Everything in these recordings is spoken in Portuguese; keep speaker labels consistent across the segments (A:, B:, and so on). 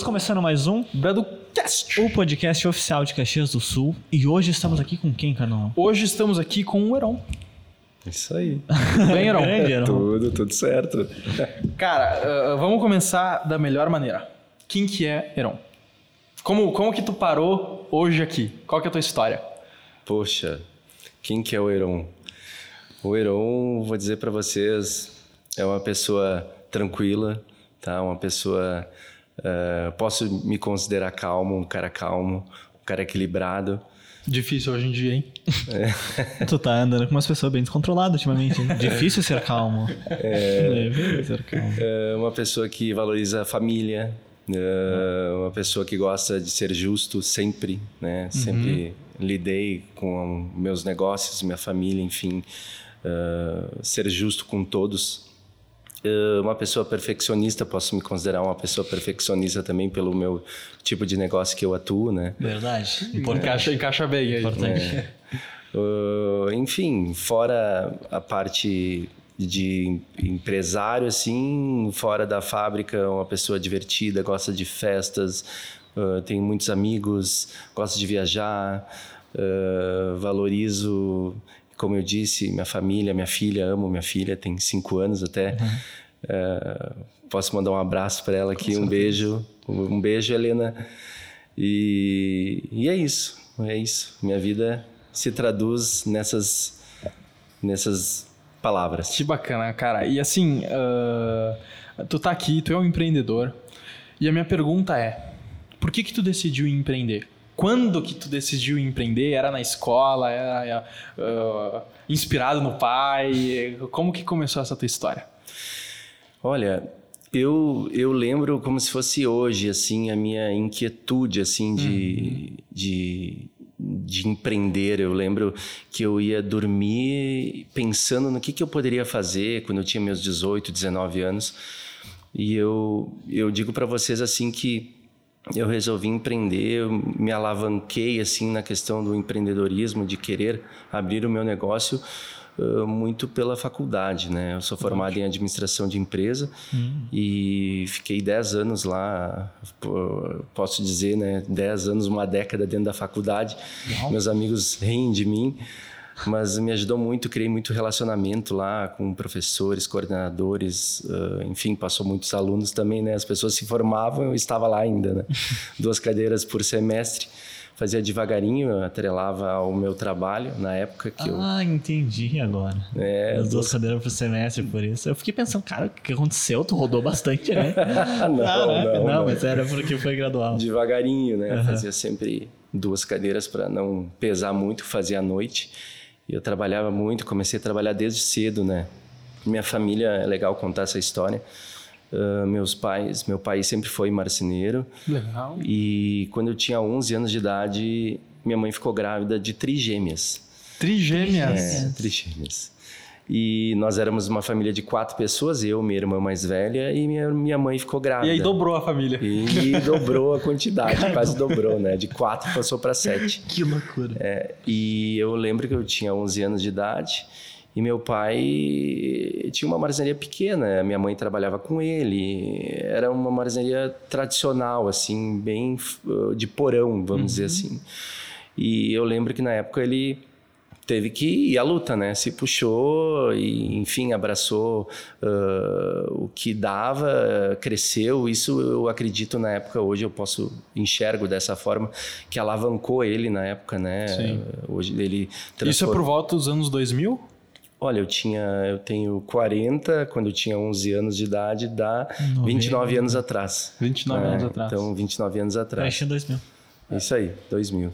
A: Estamos começando mais um
B: BradoCast.
A: o podcast oficial de Caxias do Sul. E hoje estamos aqui com quem, Carnal?
B: Hoje estamos aqui com o Heron.
C: Isso aí.
B: Bem, Heron?
A: Grande, Heron.
C: Tudo, tudo certo.
B: Cara, uh, vamos começar da melhor maneira. Quem que é Heron? Como, como que tu parou hoje aqui? Qual que é a tua história?
C: Poxa, quem que é o Heron? O Heron, vou dizer para vocês, é uma pessoa tranquila, tá? Uma pessoa uh, posso me considerar calmo, um cara calmo, um cara equilibrado.
B: Difícil hoje em dia, hein?
A: Tu tá andando com umas pessoas bem descontroladas ultimamente. hein? Difícil ser calmo. É. Difícil ser calmo.
C: É uma pessoa que valoriza a família, é uma pessoa que gosta de ser justo sempre, né? Sempre lidei com meus negócios, minha família, enfim, uh, ser justo com todos. Uh, uma pessoa perfeccionista, posso me considerar uma pessoa perfeccionista também pelo meu tipo de negócio que eu atuo, né?
A: Verdade.
B: Encaixa, encaixa bem aí.
A: Importante.
C: Uh, enfim, fora a parte de empresário, assim, fora da fábrica, uma pessoa divertida, gosta de festas, uh, tenho muitos amigos, gosto de viajar, uh, valorizo, como eu disse, minha família, minha filha, amo minha filha, tem cinco anos até. Uh, posso mandar um abraço para ela aqui, um beijo, um beijo, Helena. E, e é isso, é isso. Minha vida se traduz nessas, nessas palavras.
B: Que bacana, cara. E assim, uh, tu tá aqui, tu é um empreendedor. E a minha pergunta é: por que que tu decidiu empreender? Quando que tu decidiu empreender? Era na escola? Era uh, inspirado no pai? Como que começou essa tua história?
C: Olha, eu, eu lembro como se fosse hoje, assim, a minha inquietude, assim, de, uhum. de, de empreender. Eu lembro que eu ia dormir pensando no que, que eu poderia fazer quando eu tinha meus 18, 19 anos. E eu, eu digo para vocês, assim, que eu resolvi empreender, eu me alavanquei, assim, na questão do empreendedorismo, de querer abrir o meu negócio muito pela faculdade, né? Eu sou formado em administração de empresa hum. e fiquei 10 anos lá, posso dizer, né? 10 anos, uma década dentro da faculdade. Meus amigos riem de mim, mas me ajudou muito, criei muito relacionamento lá com professores, coordenadores, uh, enfim, passou muitos alunos também, né? As pessoas se formavam, eu estava lá ainda, né? Duas cadeiras por semestre fazia devagarinho, atrelava ao meu trabalho na época que
A: ah,
C: eu.
A: Ah, entendi agora.
C: É,
A: As duas cadeiras por semestre, por isso. Eu fiquei pensando, cara, o que aconteceu? Tu rodou bastante, né?
C: não,
A: Caraca,
C: não,
A: não, mas era porque foi gradual.
C: Devagarinho, né? Uhum. Fazia sempre duas cadeiras para não pesar muito, fazia à noite. Eu trabalhava muito, comecei a trabalhar desde cedo, né? Minha família, é legal contar essa história. Uh, meus pais, meu pai sempre foi marceneiro.
B: Legal.
C: E quando eu tinha 11 anos de idade, minha mãe ficou grávida de trigêmeas.
B: Trigêmeas?
C: É, trigêmeas. E nós éramos uma família de quatro pessoas, eu, minha irmã mais velha e minha, minha mãe ficou grávida.
B: E aí dobrou a família.
C: E dobrou a quantidade, quase dobrou, né? De quatro passou para sete.
A: Que loucura.
C: É, e eu lembro que eu tinha 11 anos de idade e meu pai tinha uma marcenaria pequena, minha mãe trabalhava com ele. Era uma marcenaria tradicional, assim, bem de porão, vamos uhum. dizer assim. E eu lembro que na época ele teve que ir à luta, né? Se puxou e, enfim, abraçou uh, o que dava, cresceu. Isso eu acredito na época, hoje eu posso enxergo dessa forma, que alavancou ele na época, né?
B: Sim.
C: Hoje ele
B: transform... Isso é por volta dos anos 2000?
C: Olha, eu tinha, eu tenho 40, quando eu tinha 11 anos de idade, dá 29 anos atrás.
B: 29 é, anos atrás.
C: Então, 29 anos atrás.
A: Fecha 2000.
C: Isso aí, 2000.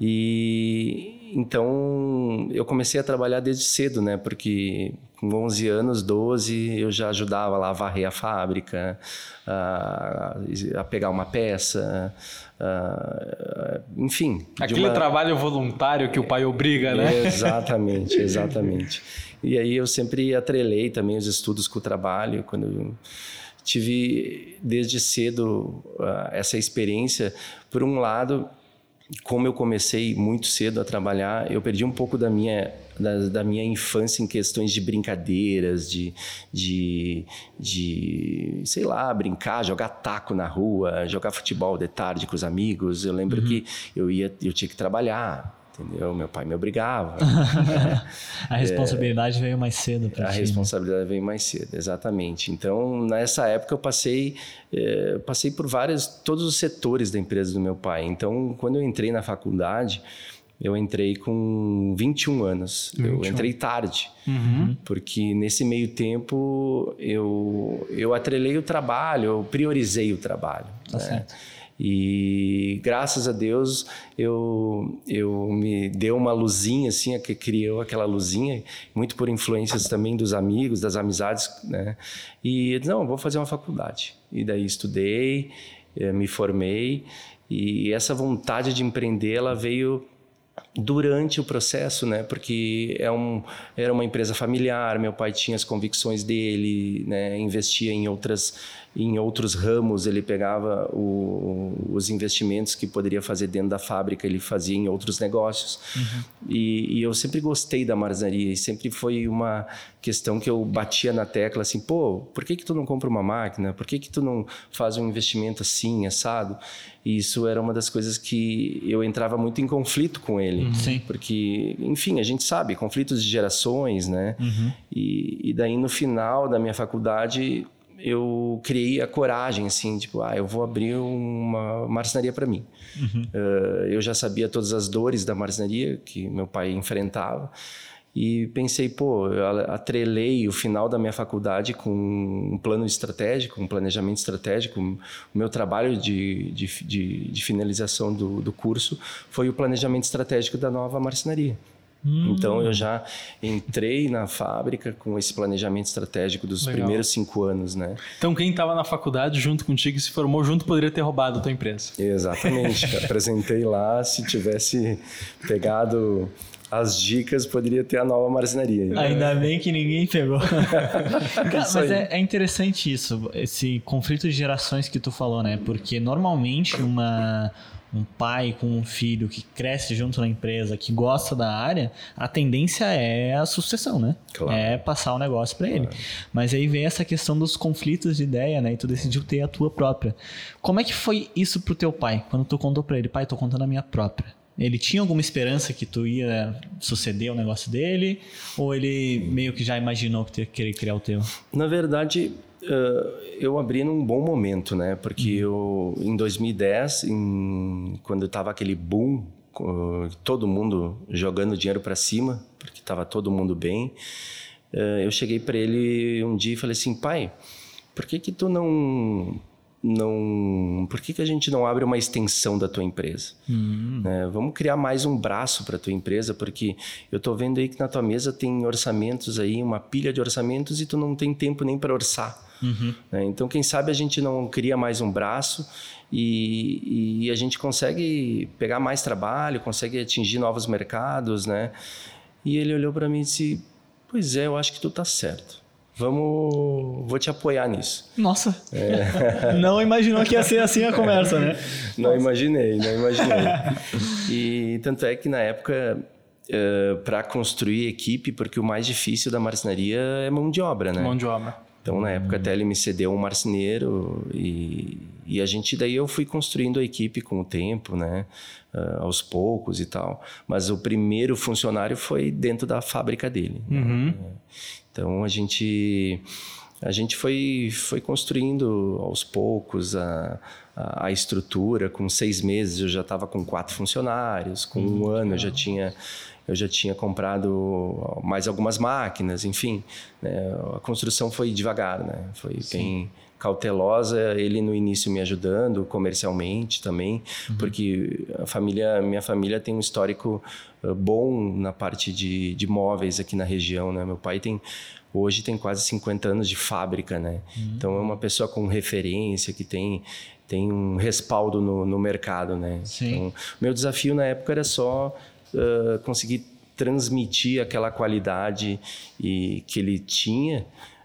C: E então eu comecei a trabalhar desde cedo, né? Porque com 11 anos, 12, eu já ajudava lá a varrer a fábrica, a, a pegar uma peça, a, enfim.
B: Aquele
C: uma...
B: trabalho voluntário que o pai obriga, né?
C: Exatamente, exatamente. e aí eu sempre atrelei também os estudos com o trabalho, quando eu tive desde cedo essa experiência. Por um lado, como eu comecei muito cedo a trabalhar, eu perdi um pouco da minha da, da, minha infância em questões de brincadeiras, de, de, de, sei lá, brincar, jogar taco na rua, jogar futebol de tarde com os amigos. Eu lembro uhum. que eu ia, eu tinha que trabalhar, entendeu? Meu pai me obrigava.
A: a responsabilidade é, veio mais cedo para
C: A ti, responsabilidade né? veio mais cedo, exatamente. Então, nessa época eu passei, é, passei por vários, todos os setores da empresa do meu pai. Então, quando eu entrei na faculdade, eu entrei com 21 anos. 21. Eu entrei tarde, uhum. porque nesse meio tempo eu, eu atrelei o trabalho, eu priorizei o trabalho. Tá né? certo. E graças a Deus eu, eu me deu uma luzinha assim, que criou aquela luzinha, muito por influências também dos amigos, das amizades, né? E não, vou fazer uma faculdade. E daí estudei, eh, me formei e essa vontade de empreender ela veio durante o processo, né? Porque é um, era uma empresa familiar, meu pai tinha as convicções dele, né? Investia em outras em outros ramos ele pegava o, os investimentos que poderia fazer dentro da fábrica ele fazia em outros negócios uhum. e, e, eu sempre gostei da marcenaria e sempre foi uma questão que eu batia na tecla assim pô por que que tu não compra uma máquina por que que tu não faz um investimento assim assado e isso era uma das coisas que eu entrava muito em conflito com ele
A: uhum.
C: porque enfim a gente sabe conflitos de gerações né uhum. e, e daí no final da minha faculdade eu criei a coragem, assim, tipo, ah, eu vou abrir uma marcenaria para mim. Uhum. Uh, eu já sabia todas as dores da marcenaria que meu pai enfrentava e pensei, pô, eu atrelei o final da minha faculdade com um plano estratégico, um planejamento estratégico. O meu trabalho de, de, de, de finalização do, do curso foi o planejamento estratégico da nova marcenaria. Hum. Então eu já entrei na fábrica com esse planejamento estratégico dos Legal. primeiros cinco anos, né?
B: Então quem estava na faculdade junto contigo e se formou junto poderia ter roubado a tua empresa.
C: Exatamente. Apresentei lá, se tivesse pegado as dicas, poderia ter a nova marcenaria.
A: Ainda bem que ninguém pegou. Cara, mas é, é, interessante isso, esse conflito de gerações que tu falou, né? Porque normalmente uma um pai com um filho que cresce junto na empresa, que gosta da área, a tendência é a sucessão, né? Claro. É passar o negócio para ele. Claro. Mas aí vem essa questão dos conflitos de ideia, né? E tu decidiu ter a tua própria. Como é que foi isso pro teu pai? Quando tu contou para ele, pai, tô contando a minha própria. Ele tinha alguma esperança que tu ia suceder o negócio dele? Ou ele meio que já imaginou que tu ia querer criar o teu?
C: Na verdade, eu abri num bom momento, né? Porque uhum. eu, em 2010, em, quando estava aquele boom, todo mundo jogando dinheiro para cima, porque estava todo mundo bem, uh, eu cheguei para ele um dia e falei assim, pai, por que que tu não não por que, que a gente não abre uma extensão da tua empresa uhum. é, vamos criar mais um braço para tua empresa porque eu estou vendo aí que na tua mesa tem orçamentos aí uma pilha de orçamentos e tu não tem tempo nem para orçar Uhum. Né? Então, quem sabe a gente não cria mais um braço e, e, a gente consegue pegar mais trabalho, consegue atingir novos mercados, né? E ele olhou para mim e disse: Pois é, eu acho que tu tá certo. Vamos, vou te apoiar nisso.
A: Nossa, é. não imaginou que ia ser assim a conversa, né?
C: Não Nossa. imaginei, não imaginei. e tanto é que na época Uh, eh, para construir equipe, porque o mais difícil da marcenaria é mão de obra, né?
B: Mão de obra.
C: Então, na época, até ele me cedeu um marceneiro e, e a gente, daí eu fui construindo a equipe com o tempo, né? Uh, aos poucos e tal. Mas o primeiro funcionário foi dentro da fábrica dele. Uhum. Né? Então, a gente... A gente foi, foi construindo aos poucos a, a, a estrutura. Com seis meses eu já estava com quatro funcionários. Com um uhum. ano eu já tinha eu já tinha comprado mais algumas máquinas, enfim. Né? A construção foi devagar, né? Foi Sim. bem cautelosa, ele no início me ajudando comercialmente também, uhum. porque a família, minha família tem um histórico bom na parte de, de móveis aqui na região, né? Meu pai tem hoje tem quase 50 anos de fábrica, né? Uhum. Então é uma pessoa com referência que tem tem um respaldo no, no mercado, né? Sim. Então, meu desafio na época era só uh, conseguir transmitir aquela qualidade e que ele tinha.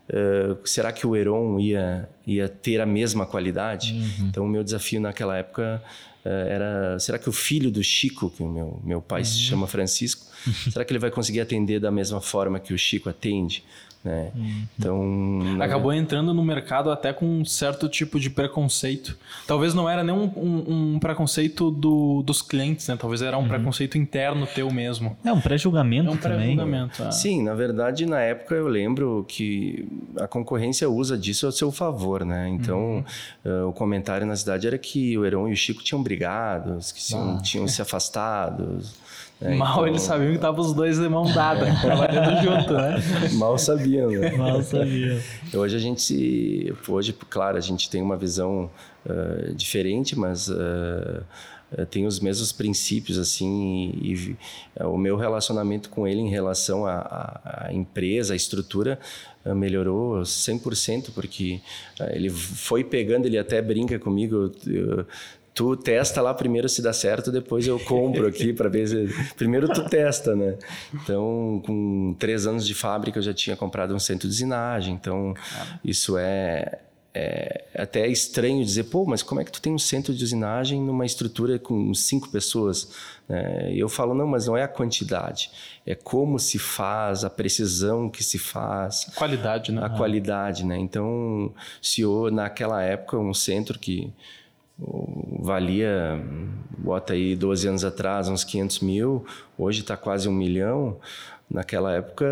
C: Uh, será que o Heron ia, ia ter a mesma qualidade? Uhum. Então, o meu desafio naquela época era, será que o filho do Chico, que o meu, meu pai uhum. se chama Francisco, será que ele vai conseguir atender da mesma forma que o Chico atende? Né? Uhum. Então
B: acabou entrando no mercado até com um certo tipo de preconceito. Talvez não era nem um, um, um preconceito do, dos clientes, né? Talvez era um uhum. preconceito interno teu mesmo.
A: É um pré-julgamento. É um
B: pré-julgamento.
C: É. Sim, na verdade na época eu lembro que a concorrência usa disso a seu favor, né? Então uhum. uh, o comentário na cidade era que o Heron e o Chico tinham brigado, que ah. tinham se afastado.
B: É, Mal então... eles sabiam que estavam os dois de mão dada, trabalhando junto, né?
C: Mal sabiam, né?
A: Mal sabiam.
C: Hoje a gente se... Hoje, claro, a gente tem uma visão uh, diferente, mas... Uh, tem os mesmos princípios assim e, e, o meu relacionamento com ele em relação à, à empresa, à estrutura melhorou 100% porque ele foi pegando, ele até brinca comigo, eu, tu testa lá primeiro se dá certo, depois eu compro aqui para ver se... Primeiro tu testa, né? Então, com três anos de fábrica, eu já tinha comprado um centro de usinagem. Então, isso é, é até estranho dizer, pô, mas como é que tu tem um centro de usinagem numa estrutura com cinco pessoas? É, eu falo, não, mas não é a quantidade, é como se faz, a precisão que se faz.
B: A qualidade, né?
C: A qualidade, né? Então, se eu, naquela época, um centro que valia, bota aí 12 anos atrás, uns 500 mil, hoje está quase um milhão. Naquela época,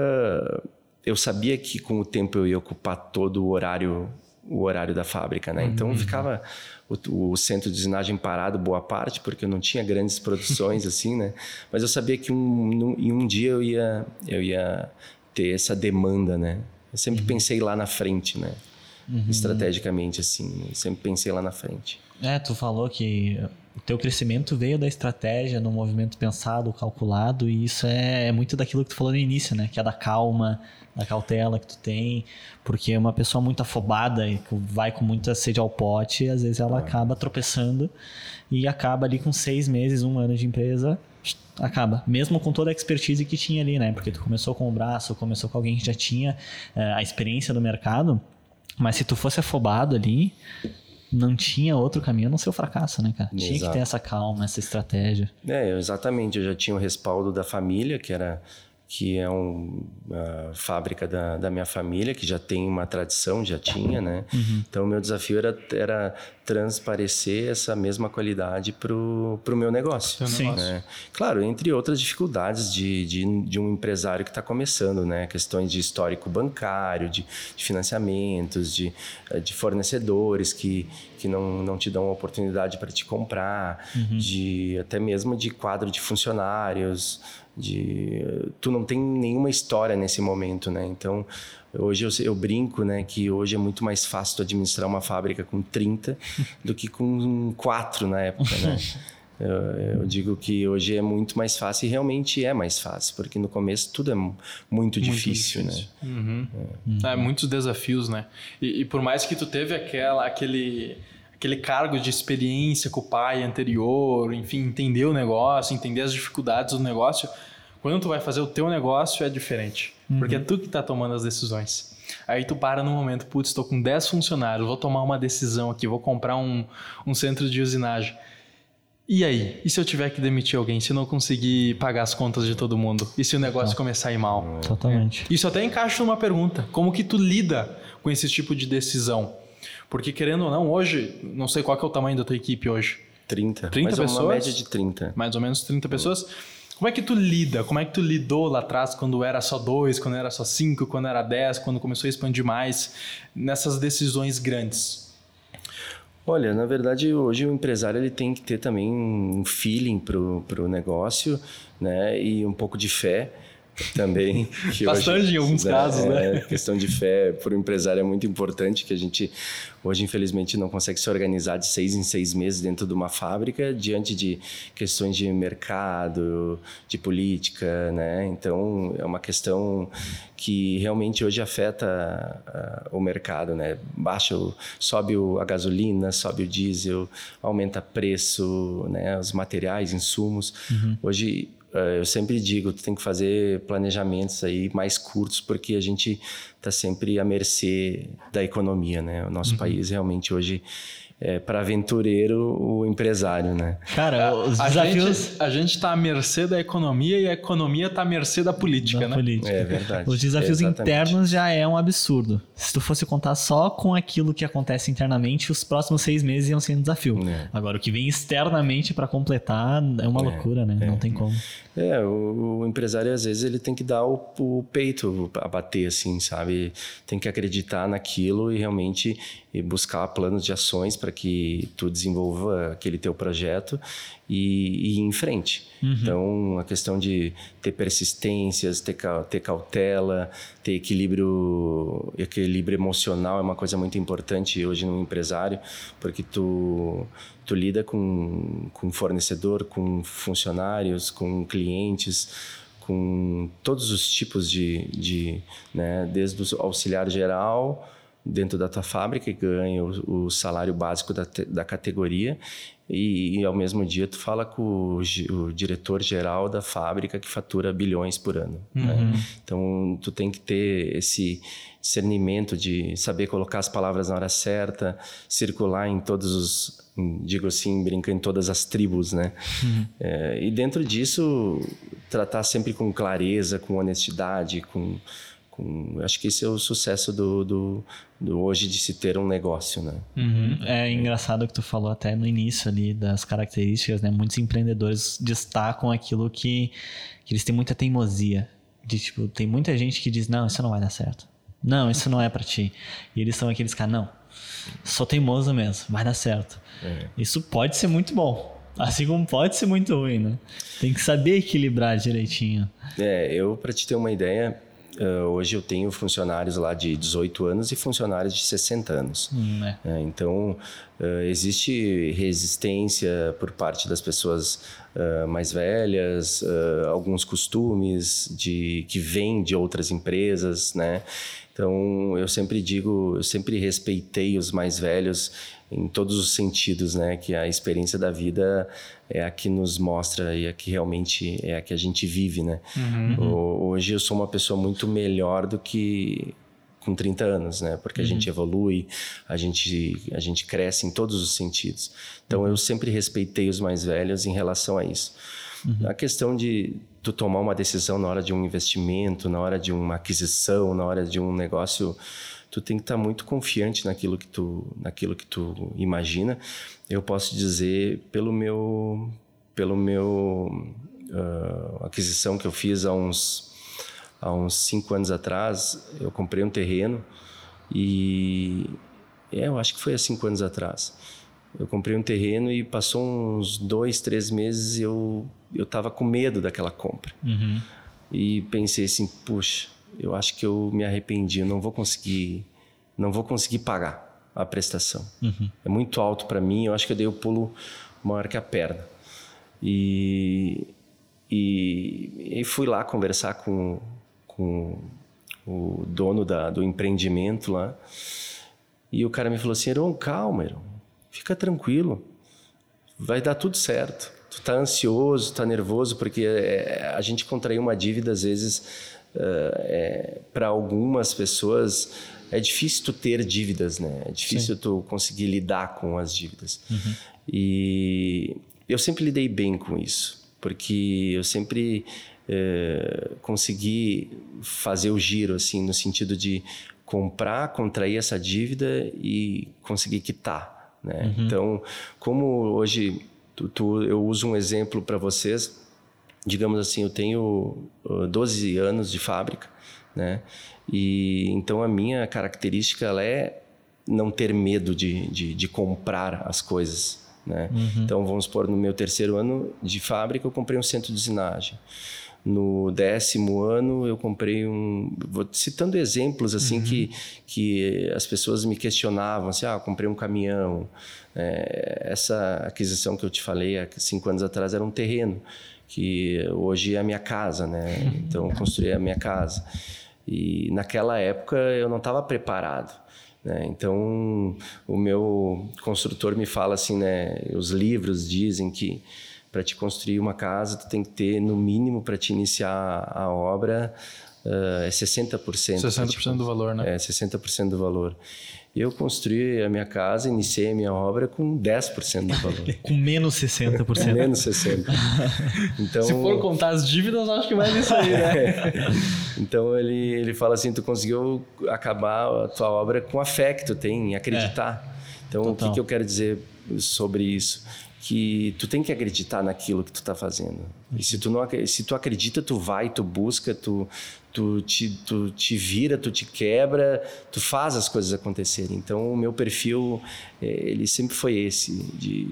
C: eu sabia que com o tempo eu ia ocupar todo o horário o horário da fábrica, né? Então uhum. ficava o, o, centro de usinagem parado boa parte porque eu não tinha grandes produções assim, né? Mas eu sabia que um, em um dia eu ia eu ia ter essa demanda, né? Eu sempre uhum. pensei lá na frente, né? Uhum. Estrategicamente assim, eu sempre pensei lá na frente.
A: É, tu falou que o teu crescimento veio da estratégia, no movimento pensado, calculado, e isso é, é, muito daquilo que tu falou no início, né? Que é da calma, da cautela que tu tem, porque uma pessoa muito afobada e que vai com muita sede ao pote, às vezes ela acaba tropeçando e acaba ali com seis meses, um ano de empresa, acaba. Mesmo com toda a expertise que tinha ali, né? Porque tu começou com o braço, começou com alguém que já tinha é, a experiência do mercado, mas se tu fosse afobado ali, não tinha outro caminho a não ser o fracasso, né, cara? Exato. Tinha que ter essa calma, essa estratégia.
C: É, exatamente. Eu já tinha o respaldo da família, que era que é um, uma fábrica da, da minha família, que já tem uma tradição, já tinha, né? Uhum. Então, meu desafio era, era transparecer essa mesma qualidade para o meu negócio.
B: Sim.
C: Né? Claro, entre outras dificuldades de, de, de um empresário que está começando, né? Questões de histórico bancário, de, de financiamentos, de, de fornecedores que, que não, não te dão oportunidade para te comprar, uhum. de até mesmo de quadro de funcionários, de tu não tem nenhuma história nesse momento, né? Então, hoje eu, eu, brinco, né, que hoje é muito mais fácil tu administrar uma fábrica com 30 do que com 4 na época, né? Eu, eu, digo que hoje é muito mais fácil e realmente é mais fácil, porque no começo tudo é muito, muito difícil, difícil, né?
B: Uhum. É. é. muitos desafios, né? E, e, por mais que tu teve aquela, aquele, aquele cargo de experiência com o pai anterior, enfim, entender o negócio, entender as dificuldades do negócio, quando tu vai fazer o teu negócio é diferente, uhum. porque é tu que está tomando as decisões. Aí tu para no momento, putz, estou com 10 funcionários, vou tomar uma decisão aqui, vou comprar um, um centro de usinagem. E aí? E se eu tiver que demitir alguém? Se eu não conseguir pagar as contas de todo mundo? E se o negócio começar a ir mal?
A: Totalmente.
B: Isso até encaixa numa pergunta. Como que tu lida com esse tipo de decisão? Porque querendo ou não, hoje, não sei qual é o tamanho da tua equipe hoje.
C: 30.
B: 30
C: mais
B: pessoas?
C: uma média de 30.
B: Mais ou menos 30 pessoas. Como é que tu lida? Como é que tu lidou lá atrás quando era só dois, quando era só cinco, quando era dez, quando começou a expandir mais nessas decisões grandes?
C: Olha, na verdade, hoje o empresário ele tem que ter também um feeling pro, pro negócio, né? E um pouco de fé também.
B: Bastante hoje, em alguns né, casos, né?
C: É, questão de fé para o empresário é muito importante, que a gente hoje, infelizmente, não consegue se organizar de seis em seis meses dentro de uma fábrica, diante de questões de mercado, de política, né? Então, é uma questão que realmente hoje afeta uh, o mercado, né? Baixa, o, sobe o, a gasolina, sobe o diesel, aumenta preço, né? Os materiais, insumos. Uhum. Hoje eu sempre digo, tu tem que fazer planejamentos aí mais curtos, porque a gente está sempre à mercê da economia, né? O nosso uhum. país realmente hoje é, para aventureiro o empresário, né?
A: Cara, os
B: a
A: desafios.
B: Gente, a gente tá à mercê da economia e a economia tá à mercê da política,
A: da
B: né?
A: política.
C: É verdade.
A: Os desafios
C: Exatamente.
A: internos já é um absurdo. Se tu fosse contar só com aquilo que acontece internamente, os próximos seis meses iam ser um desafio.
C: É.
A: Agora, o que vem externamente para completar é uma loucura, né? Não tem como.
C: É, o, o empresário às vezes ele tem que dar o, o peito a bater, assim, sabe? Tem que acreditar naquilo e realmente buscar planos de ações para que tu desenvolva aquele teu projeto e, e ir em frente. Então, a questão de ter persistências, ter, ter cautela, ter equilíbrio, equilíbrio emocional é uma coisa muito importante hoje no empresário, porque tu, tu lida com, com fornecedor, com funcionários, com clientes, com todos os tipos de, de né, desde o auxiliar geral dentro da tua fábrica que ganha o, o salário básico da, da categoria e, e ao mesmo dia tu fala com o, o diretor geral da fábrica que fatura bilhões por ano. né? Então tu tem que ter esse discernimento de saber colocar as palavras na hora certa, circular em todos os, digo assim, brincando em todas as tribos, né? É, e dentro disso tratar sempre com clareza, com honestidade, com com, acho que esse é o sucesso do, do, do hoje de se ter um negócio, né?
A: Uhum. É engraçado que tu falou até no início ali das características, né? Muitos empreendedores destacam aquilo que, que eles têm muita teimosia. De, tipo, tem muita gente que diz, não, isso não vai dar certo. Não, isso não é pra ti. E eles são aqueles caras, não, sou teimoso mesmo, vai dar certo. Isso pode ser muito bom. Assim como pode ser muito ruim, né? Tem que saber equilibrar direitinho.
C: É, eu, para te ter uma ideia, eh, hoje eu tenho funcionários lá de 18 anos e funcionários de 60 anos.
A: Hum?
C: É, então, eh, existe resistência por parte das pessoas mais velhas, eh, alguns costumes de que vêm de outras empresas, né? Então, eu sempre digo, eu sempre respeitei os mais velhos em todos os sentidos, né? Que a experiência da vida é a que nos mostra e a que realmente é a que a gente vive, né? O- Hoje eu sou uma pessoa muito melhor do que com 30 anos, né? Porque a gente evolui, a gente, a gente cresce em todos os sentidos. Então eu sempre respeitei os mais velhos em relação a isso. A questão de tu tomar uma decisão na hora de um investimento, na hora de uma aquisição, na hora de um negócio, tu tem que estar muito confiante naquilo que tu, naquilo que tu imagina. Eu posso dizer pelo meu, pelo meu ah, aquisição que eu fiz há uns há uns cinco anos atrás, eu comprei um terreno e é, eu acho que foi há cinco anos atrás. Eu comprei um terreno e passou uns dois, três meses eu eu estava com medo daquela compra e pensei assim, puxa, eu acho que eu me arrependi, eu não vou conseguir, não vou conseguir pagar a prestação. É muito alto para mim, eu acho que eu dei o pulo maior que a perna. E, e, e fui lá conversar com, com o dono da, do empreendimento lá. E o cara me falou assim: Heron, calma, Heron, fica tranquilo, vai dar tudo certo. Tu tá ansioso, tá nervoso, porque é, a gente contraiu uma dívida, às vezes, para algumas pessoas, é difícil tu ter dívidas, né? É difícil tu conseguir lidar com as dívidas. E eu sempre lidei bem com isso, porque eu sempre eh, consegui fazer o giro, assim, no sentido de comprar, contrair essa dívida e conseguir quitar, né? Então, como hoje tu, tu- eu uso um exemplo para vocês, digamos assim, eu tenho uh, 12 anos de fábrica, né? E então a minha característica ela é não ter medo de, de, de comprar as coisas, né? Então vamos supor no meu terceiro ano de fábrica eu comprei um centro de usinagem. No décimo ano eu comprei um, vou citando exemplos assim que que as pessoas me questionavam, assim, ah, eu comprei um caminhão. É, essa aquisição que eu te falei há cinco anos atrás era um terreno que hoje é a minha casa, né? Então eu construí a minha casa. E naquela época eu não estava preparado. Né? Então o meu construtor me fala assim, né? Os livros dizem que para te construir uma casa tu tem que ter no mínimo para te iniciar a obra uh, é 60%.
B: 60% tipo, do valor, né?
C: É, 60% do valor. Eu construí a minha casa, iniciei a minha obra com 10% do valor.
A: com menos 60%. Com
C: menos 60%.
B: Então, Se for contar as dívidas, acho que vai nisso aí, né?
C: então ele, ele fala assim: tu conseguiu acabar a tua obra com a fé que tu tem em acreditar. É. Então, Total. o que, que eu quero dizer sobre isso? Que tu tem que acreditar naquilo que tu está fazendo. E se tu não se tu acredita, tu vai, tu busca, tu tu te, tu te vira, tu te quebra, tu faz as coisas acontecerem. Então o meu perfil é, ele sempre foi esse de,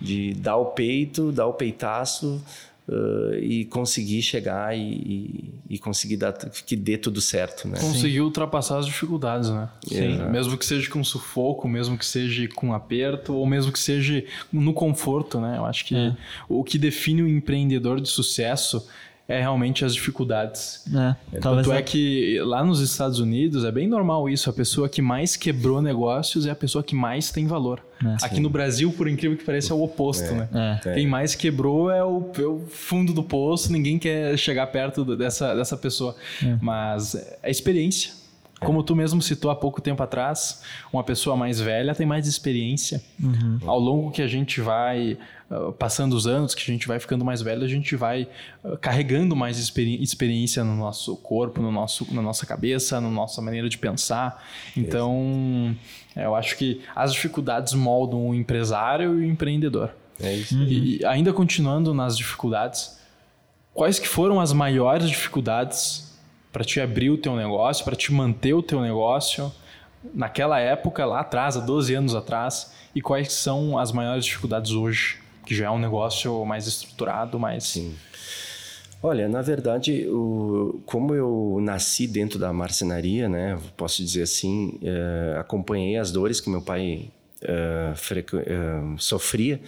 C: de dar o peito, dar o peitaço, Uh, e conseguir chegar e, e, conseguir dar que dê tudo certo, né?
B: Conseguir ultrapassar as dificuldades, né? Sim. Mesmo que seja com sufoco, mesmo que seja com aperto, ou mesmo que seja no conforto, né? Eu acho que é. o que define o empreendedor de sucesso é realmente as dificuldades. É, Tanto é que lá nos Estados Unidos é bem normal isso. A pessoa que mais quebrou negócios é a pessoa que mais tem valor. É, Aqui sim. no Brasil, por incrível que pareça, é o oposto, é, né? É. Quem mais quebrou é o, é o, fundo do poço, ninguém quer chegar perto dessa, dessa pessoa. É. Mas é experiência. Como tu mesmo citou há pouco tempo atrás, uma pessoa mais velha tem mais experiência. Uhum. Ao longo que a gente vai uh, passando os anos, que a gente vai ficando mais velho, a gente vai uh, carregando mais experi experiência no nosso corpo, no nosso, na nossa cabeça, na nossa maneira de pensar. Então, eu acho que as dificuldades moldam o empresário e o empreendedor. É isso. Uhum. E ainda continuando nas dificuldades, quais que foram as maiores dificuldades para te abrir o teu negócio, para te manter o teu negócio naquela época, lá atrás, há 12 anos atrás, e quais são as maiores dificuldades hoje, que já é um negócio mais estruturado, mais...
C: Sim. Olha, na verdade, o, como eu nasci dentro da marcenaria, né, posso dizer assim, é, acompanhei as dores que meu pai é, é, sofria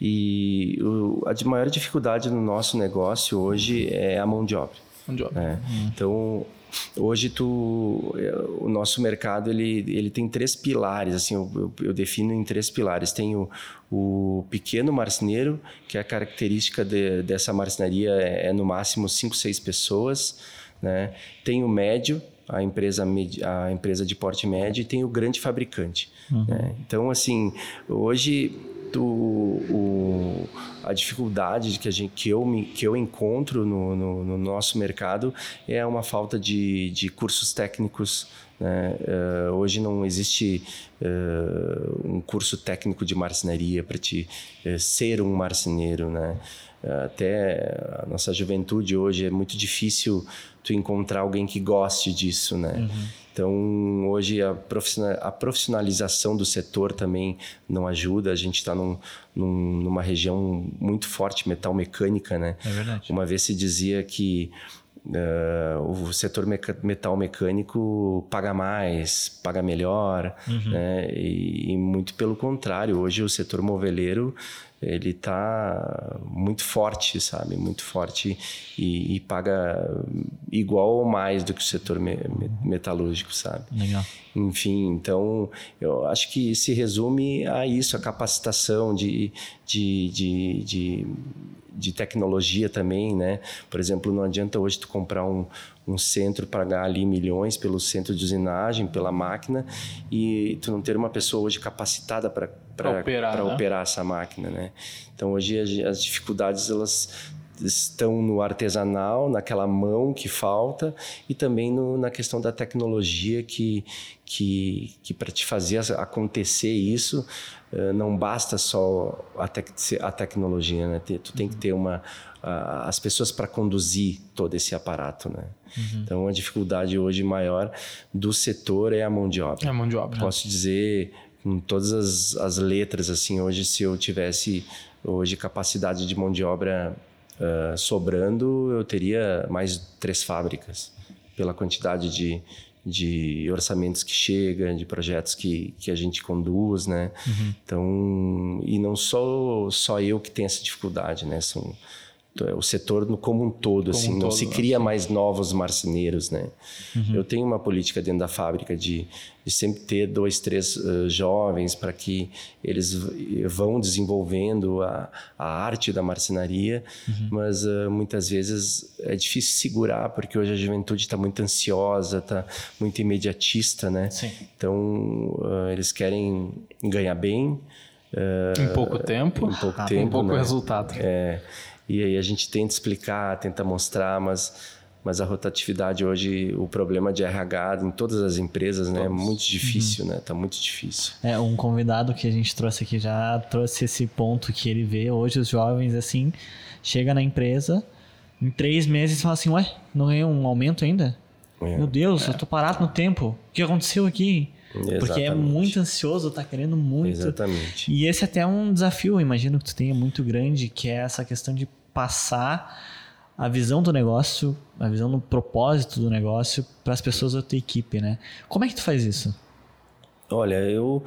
C: e o, a maior dificuldade no nosso negócio hoje é a mão de obra. Mão de obra. É. Hum. Então, hoje tu, é, o nosso mercado ele, ele tem três pilares, assim, eu, eu, eu defino em três pilares. Tem o, o pequeno marceneiro, que é a característica de, dessa marcenaria é, é, no máximo cinco, seis pessoas. Né? Tem o médio, a empresa, a empresa de porte médio, e tem o grande fabricante. Uhum. Né? Então, assim, hoje o, a dificuldade que, a gente, que, eu, me, que eu encontro no, no, no nosso mercado é uma falta de, de cursos técnicos. Né? Uh, hoje não existe uh, um curso técnico de marcenaria para te uh, ser um marceneiro. Né? até a nossa juventude hoje é muito difícil tu encontrar alguém que goste disso, né? Uhum. Então, hoje a profissionalização do setor também não ajuda. A gente está num, num, numa região muito forte metal mecânica, né?
A: É verdade.
C: Uma vez se dizia que Uh, o setor meca metal mecânico paga mais, paga melhor, uhum. né? E, e, muito pelo contrário, hoje o setor moveleiro ele está muito forte, sabe? Muito forte e, e, paga igual ou mais do que o setor me, me, metalúrgico, sabe?
A: Legal.
C: Enfim, então eu acho que se resume a isso, a capacitação de, de, de, de de tecnologia também, né? Por exemplo, não adianta hoje tu comprar um, um centro, pagar ali milhões pelo centro de usinagem, pela máquina, e tu não ter uma pessoa hoje capacitada para operar, né? operar essa máquina, né? Então hoje as dificuldades elas estão no artesanal, naquela mão que falta e também no, na questão da tecnologia que, que, que para te fazer acontecer isso não basta só a, tec a tecnologia, né? Tu tem que ter uma as pessoas para conduzir todo esse aparato, né? Uhum. Então a dificuldade hoje maior do setor é a mão de obra.
B: É a mão de obra.
C: Posso dizer com todas as, as letras assim hoje se eu tivesse hoje capacidade de mão de obra uh, sobrando, eu teria mais três fábricas pela quantidade de, de orçamentos que chega, de projetos que, que a gente conduz, né? Uhum. Então, e não sou só eu que tenho essa dificuldade, né? São o setor como um todo, como assim, um não todo, se cria né? mais novos marceneiros, né? Uhum. Eu tenho uma política dentro da fábrica de, de sempre ter dois, três uh, jovens para que eles vão desenvolvendo a, a arte da marcenaria, uhum. mas uh, muitas vezes é difícil segurar porque hoje a juventude está muito ansiosa, está muito imediatista, né?
A: Sim.
C: Então uh, eles querem ganhar bem.
B: em pouco tempo,
C: em pouco, ah, tempo,
B: pouco
C: né?
B: resultado.
C: É, e aí a gente tenta explicar, tenta mostrar, mas mas a rotatividade hoje, o problema de RH em todas as empresas, né, é muito difícil, uhum. né? Tá muito difícil.
A: É, um convidado que a gente trouxe aqui já trouxe esse ponto que ele vê hoje os jovens assim, chega na empresa, em três meses fala assim, ué, não ganhei um aumento ainda? É. Meu Deus, é. eu tô parado no tempo. O que aconteceu aqui? Exatamente. Porque é muito ansioso, tá querendo muito.
C: Exatamente.
A: E esse é até é um desafio, imagino que tu tenha muito grande, que é essa questão de passar a visão do negócio, a visão do propósito do negócio para as pessoas da tua equipe, né? Como é que tu faz isso?
C: Olha, eu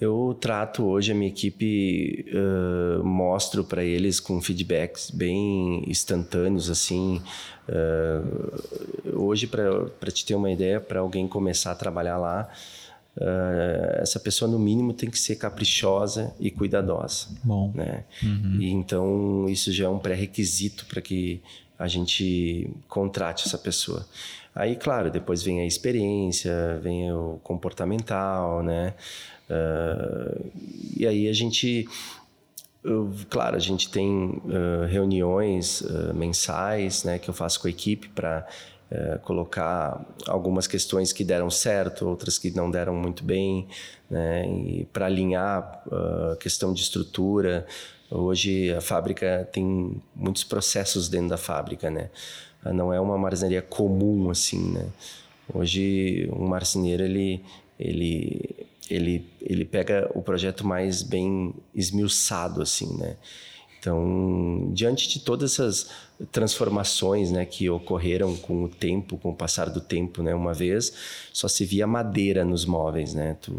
C: eu trato hoje a minha equipe, uh, mostro para eles com feedbacks bem instantâneos, assim. Uh, hoje, para te ter uma ideia, para alguém começar a trabalhar lá, Uh, essa pessoa no mínimo tem que ser caprichosa e cuidadosa.
A: Bom.
C: Né? Uhum. E então isso já é um pré-requisito para que a gente contrate essa pessoa. Aí, claro, depois vem a experiência, vem o comportamental, né? Uh, e aí a gente, uh, claro, a gente tem reuniões mensais, né, que eu faço com a equipe para é, colocar algumas questões que deram certo, outras que não deram muito bem, né? E para alinhar a uh, questão de estrutura. Hoje a fábrica tem muitos processos dentro da fábrica, né? Não é uma marcenaria comum assim, né? Hoje um marceneiro ele ele ele ele pega o projeto mais bem esmiuçado assim, né? Então, diante de todas essas transformações né, que ocorreram com o tempo, com o passar do tempo, né? Uma vez só se via madeira nos móveis, né? Tu,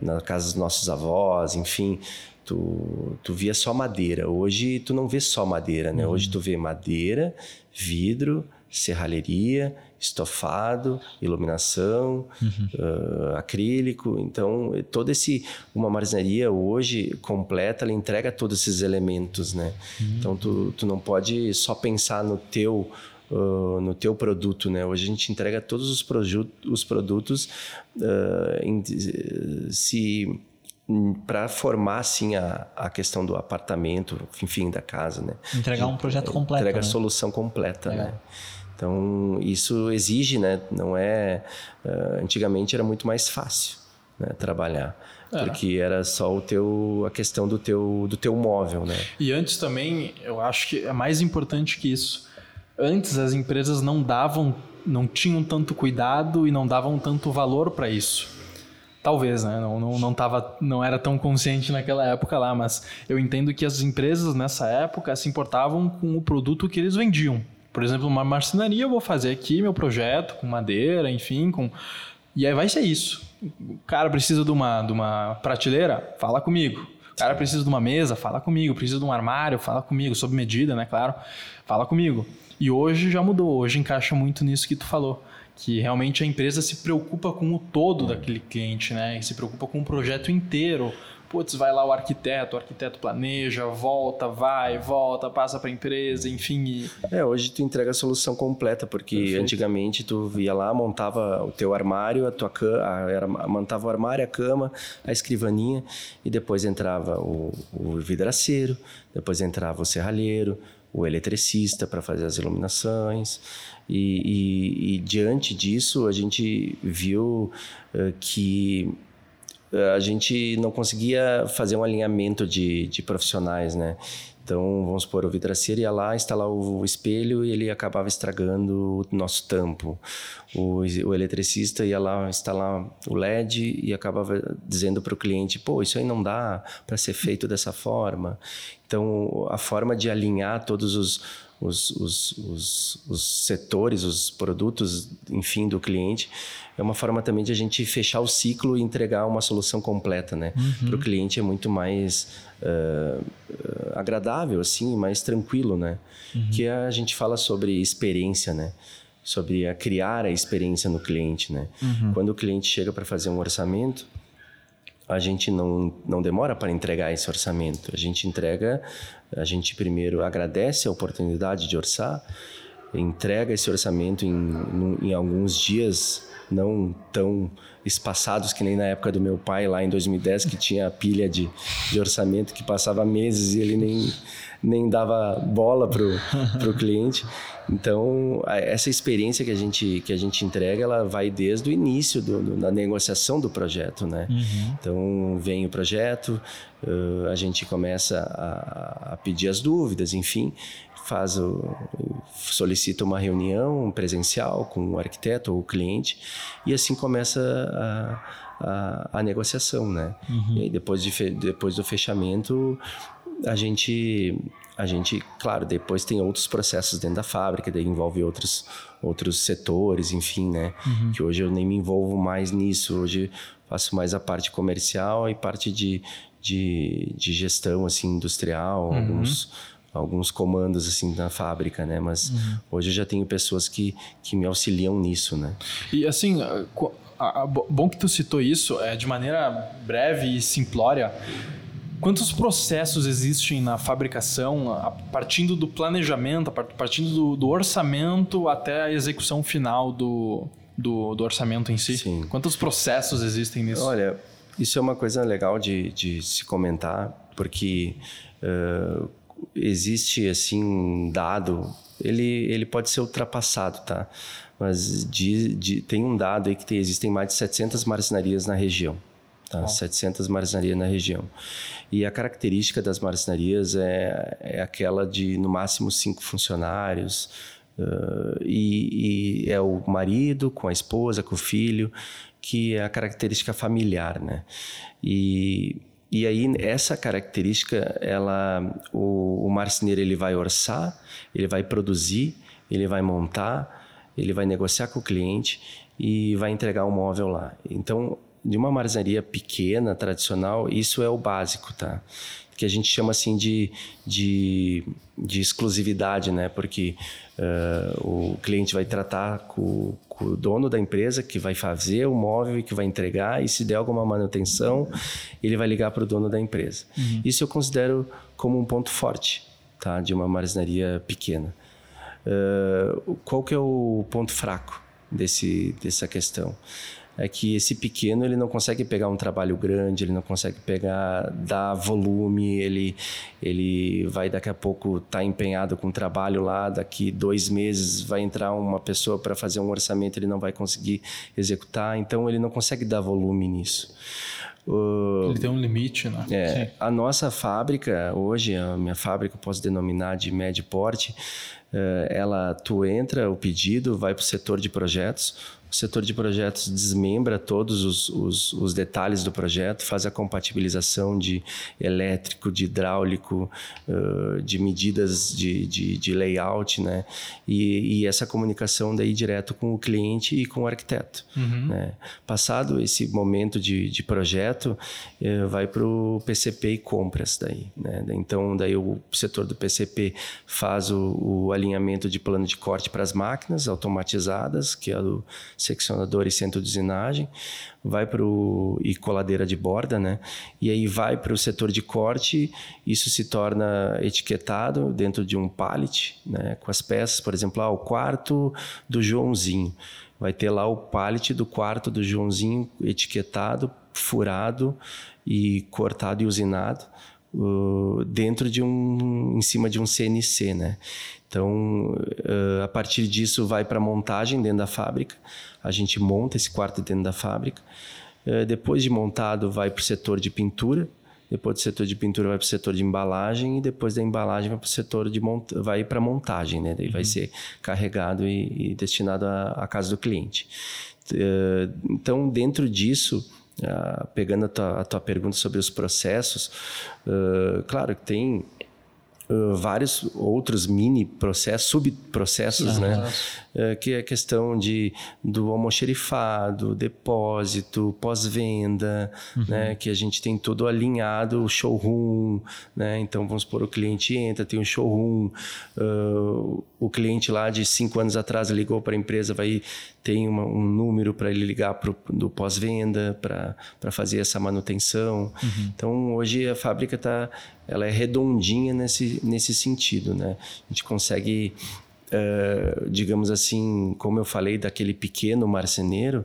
C: na casa dos nossos avós, enfim, tu, tu via só madeira. Hoje tu não vê só madeira, né? Uhum. Hoje tu vê madeira, vidro, serralheria, estofado, iluminação, uhum. uh, acrílico. Então, todo esse uma marcenaria hoje completa, ela entrega todos esses elementos, né? Uhum. Então, tu, tu não pode só pensar no teu Uh, no teu produto, né? Hoje a gente entrega todos os, os produtos uh, em, se para formar assim a, a questão do apartamento, enfim, da casa, né?
A: Entregar um projeto completo.
C: Entrega
A: né?
C: a solução completa, Legal. né? Então, isso exige, né? Não é... Uh, antigamente era muito mais fácil né? trabalhar. É. Porque era só o teu, a questão do teu, do teu móvel, né?
B: E antes também, eu acho que é mais importante que isso. Antes as empresas não davam, não tinham tanto cuidado e não davam tanto valor para isso. Talvez, né? Não, não, não, tava, não era tão consciente naquela época lá, mas eu entendo que as empresas nessa época se importavam com o produto que eles vendiam. Por exemplo, uma marcenaria, eu vou fazer aqui meu projeto com madeira, enfim, com. E aí vai ser isso. O cara precisa de uma, de uma prateleira? Fala comigo. O cara precisa de uma mesa? Fala comigo. Precisa de um armário? Fala comigo. Sob medida, né? Claro. Fala comigo. E hoje já mudou. Hoje encaixa muito nisso que tu falou. Que realmente a empresa se preocupa com o todo daquele cliente, né? E se preocupa com o projeto inteiro putz, vai lá o arquiteto, o arquiteto planeja, volta, vai, volta, passa para a empresa, enfim. E...
C: É, hoje tu entrega a solução completa, porque Perfeito. antigamente tu ia lá, montava o teu armário, a tua cama, montava o armário, a cama, a escrivaninha, e depois entrava o, o vidraceiro, depois entrava o serralheiro, o eletricista para fazer as iluminações. E, e, e, diante disso, a gente viu uh, que a gente não conseguia fazer um alinhamento de, de profissionais, né? Então, vamos supor, o vidraceiro ia lá instalar o espelho e ele acabava estragando o nosso tampo. O, o eletricista ia lá instalar o LED e acabava dizendo para o cliente: pô, isso aí não dá para ser feito dessa forma. Então, a forma de alinhar todos os, os, os, os, os setores, os produtos, enfim, do cliente, é uma forma também de a gente fechar o ciclo e entregar uma solução completa, né? Uhum. Para o cliente é muito mais uh, agradável, assim, mais tranquilo, né? Uhum. Que a gente fala sobre experiência, né? Sobre a criar a experiência no cliente, né? Uhum. Quando o cliente chega para fazer um orçamento, a gente não, não demora para entregar esse orçamento. A gente entrega, a gente primeiro agradece a oportunidade de orçar, entrega esse orçamento em, em alguns dias não tão espaçados que nem na época do meu pai lá em 2010 que tinha a pilha de, de orçamento que passava meses e ele nem, nem dava bola pro, pro cliente então essa experiência que a gente que a gente entrega ela vai desde o início do, do, da negociação do projeto né uhum. então vem o projeto uh, a gente começa a, a pedir as dúvidas enfim faz o, solicita uma reunião presencial com o arquiteto ou o cliente e assim começa a, a, a negociação, né? Uhum. E depois, de, depois do fechamento a gente a gente, claro, depois tem outros processos dentro da fábrica, daí envolve outros outros setores, enfim, né? Uhum. Que hoje eu nem me envolvo mais nisso. Hoje faço mais a parte comercial e parte de, de, de gestão assim industrial, uhum. alguns alguns comandos assim na fábrica, né? Mas uhum. hoje eu já tenho pessoas que, que me auxiliam nisso, né?
B: E assim, a, a, a, bom que tu citou isso, é de maneira breve e simplória. Quantos processos existem na fabricação, partindo do planejamento, partindo do, do orçamento até a execução final do, do, do, orçamento em si? Sim. Quantos processos existem nisso?
C: Olha, isso é uma coisa legal de, de se comentar, porque uh, existe assim um dado, ele, ele pode ser ultrapassado, tá? Mas de, de, tem um dado aí que tem, existem mais de 700 marcenarias na região. Tá? Oh. 700 marcenarias na região. E a característica das marcenarias é, é aquela de, no máximo, cinco funcionários, Uh, e, e, é o marido com a esposa, com o filho, que é a característica familiar, né? E e aí essa característica, ela, o, o marceneiro ele vai orçar, ele vai produzir, ele vai montar, ele vai negociar com o cliente e vai entregar o um móvel lá. Então, de uma marcenaria pequena, tradicional, isso é o básico, tá? Que a gente chama assim de, de, de exclusividade, né? Porque uh, o cliente vai tratar com, com, o dono da empresa que vai fazer o móvel e que vai entregar, e se der alguma manutenção, ele vai ligar para o dono da empresa. Uhum. Isso eu considero como um ponto forte tá? de uma marcenaria pequena. Uh, qual que é o ponto fraco desse, dessa questão? É que esse pequeno ele não consegue pegar um trabalho grande, ele não consegue pegar dar volume, ele ele vai daqui a pouco estar tá empenhado com um trabalho lá, daqui dois meses vai entrar uma pessoa para fazer um orçamento, ele não vai conseguir executar, então ele não consegue dar volume nisso.
B: Uh, ele tem um limite, né?
C: É, a nossa fábrica hoje, a minha fábrica, eu posso denominar de médio porte, ela tu entra o pedido, vai para o setor de projetos, o setor de projetos desmembra todos os, os, os, detalhes do projeto, faz a compatibilização de elétrico, de hidráulico, uh, de medidas de, de, de, layout, né? E, e, essa comunicação daí direto com o cliente e com o arquiteto. Uhum. Né? Passado esse momento de, de projeto, uh, vai para o PCP e compras daí. Né? Então, daí o setor do PCP faz o, o alinhamento de plano de corte para as máquinas automatizadas, que é o seccionador e centro de usinagem, vai para o e coladeira de borda, né? E aí vai para o setor de corte, isso se torna etiquetado dentro de um pallet, né? Com as peças, por exemplo, ah, o quarto do Joãozinho. Vai ter lá o pallet do quarto do Joãozinho etiquetado, furado e cortado e usinado. Uh, dentro de um em cima de um CNC, né? Então, uh, a partir disso vai para montagem dentro da fábrica a gente monta esse quarto dentro da fábrica. É, depois de montado, vai para o setor de pintura. Depois do setor de pintura, vai para o setor de embalagem. E depois da embalagem, vai para o setor de mont... vai para montagem. Né? Daí uhum. vai ser carregado e, e destinado à, casa do cliente. É, então, dentro disso, Uh, pegando a tua, a tua, pergunta sobre os processos, uh, claro que tem uh, vários outros mini processos, subprocessos, né? Uh, que é a questão de, do almoxerifado, depósito, pós-venda, uhum. né? Que a gente tem todo alinhado, o showroom, né? Então, vamos supor, o cliente entra, tem um showroom, uh, o cliente lá de cinco anos atrás ligou para a empresa, vai tem uma, um número para ele ligar pro, do pós-venda para fazer essa manutenção. Uhum. Então hoje a fábrica tá, ela é redondinha nesse, nesse sentido, né? A gente consegue uh, digamos assim, como eu falei daquele pequeno marceneiro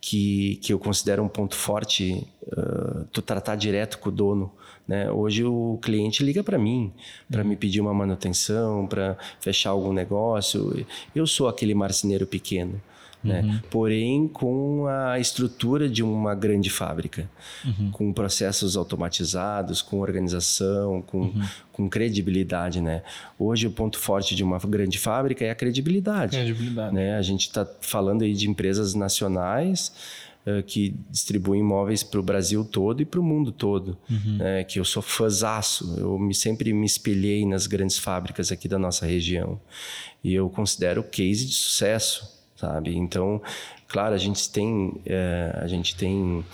C: que, que eu considero um ponto forte, uh, tu tratar direto com o dono. Né? Hoje o cliente liga para mim para me pedir uma manutenção, para fechar algum negócio. Eu sou aquele marceneiro pequeno. Né? Uhum. Porém, com a estrutura de uma grande fábrica, uhum. com processos automatizados, com organização, com, uhum. com credibilidade. Né? Hoje, o ponto forte de uma grande fábrica é a credibilidade. credibilidade. Né? A gente está falando aí de empresas nacionais. Uh, que distribuem imóveis para o Brasil todo e para o mundo todo. Uhum. Né? Que eu sou fãzaço, eu me, sempre me espelhei nas grandes fábricas aqui da nossa região. E eu considero case de sucesso sabe? Então, claro, a gente tem, é, a gente tem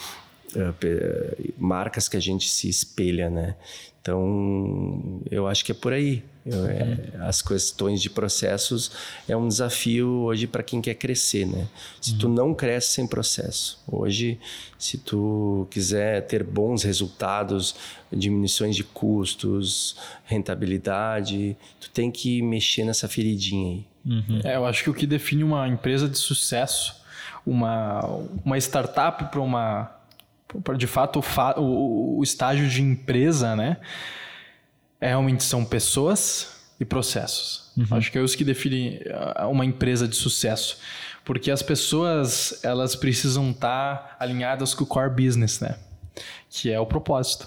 C: é, marcas que a gente se espelha, né? Então, eu acho que é por aí. Eu, é, as questões de processos é um desafio hoje para quem quer crescer, né? Se uhum. tu não cresce sem processo, hoje, se tu quiser ter bons resultados, diminuições de custos, rentabilidade, tu tem que mexer nessa feridinha aí.
B: Uhum. É, eu acho que o que define uma empresa de sucesso, uma, uma startup para uma de fato o, o, o, estágio de empresa, né? É realmente são pessoas e processos. Uhum. Acho que é isso que define uma empresa de sucesso, porque as pessoas elas precisam estar alinhadas com o core business, né? Que é o propósito.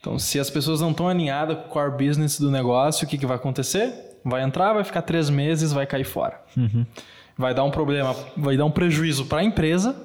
B: Então, se as pessoas não estão alinhadas com o core business do negócio, o que, que vai acontecer? Vai entrar, vai ficar três meses, vai cair fora. Uhum. Vai dar um problema, vai dar um prejuízo para a empresa,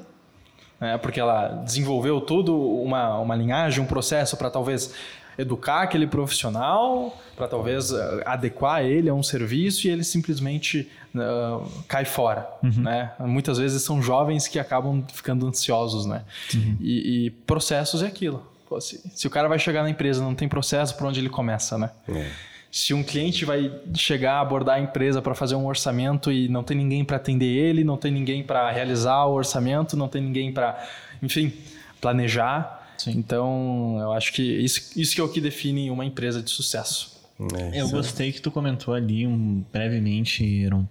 B: né, porque ela desenvolveu tudo uma, uma linhagem, um processo para talvez educar aquele profissional, para talvez uh, adequar ele a um serviço e ele simplesmente uh, cai fora. Uhum. Né? Muitas vezes são jovens que acabam ficando ansiosos. Né? Uhum. E, e, processos é aquilo. Pô, se, se, o cara vai chegar na empresa não tem processo, por onde ele começa? Né? É se um cliente vai chegar, abordar a empresa para fazer um orçamento e não tem ninguém para atender ele, não tem ninguém para realizar o orçamento, não tem ninguém para, enfim, planejar. Sim. Então, eu acho que isso, isso que é o que define uma empresa de sucesso.
A: É, eu gostei que tu comentou ali um, brevemente, Aaron,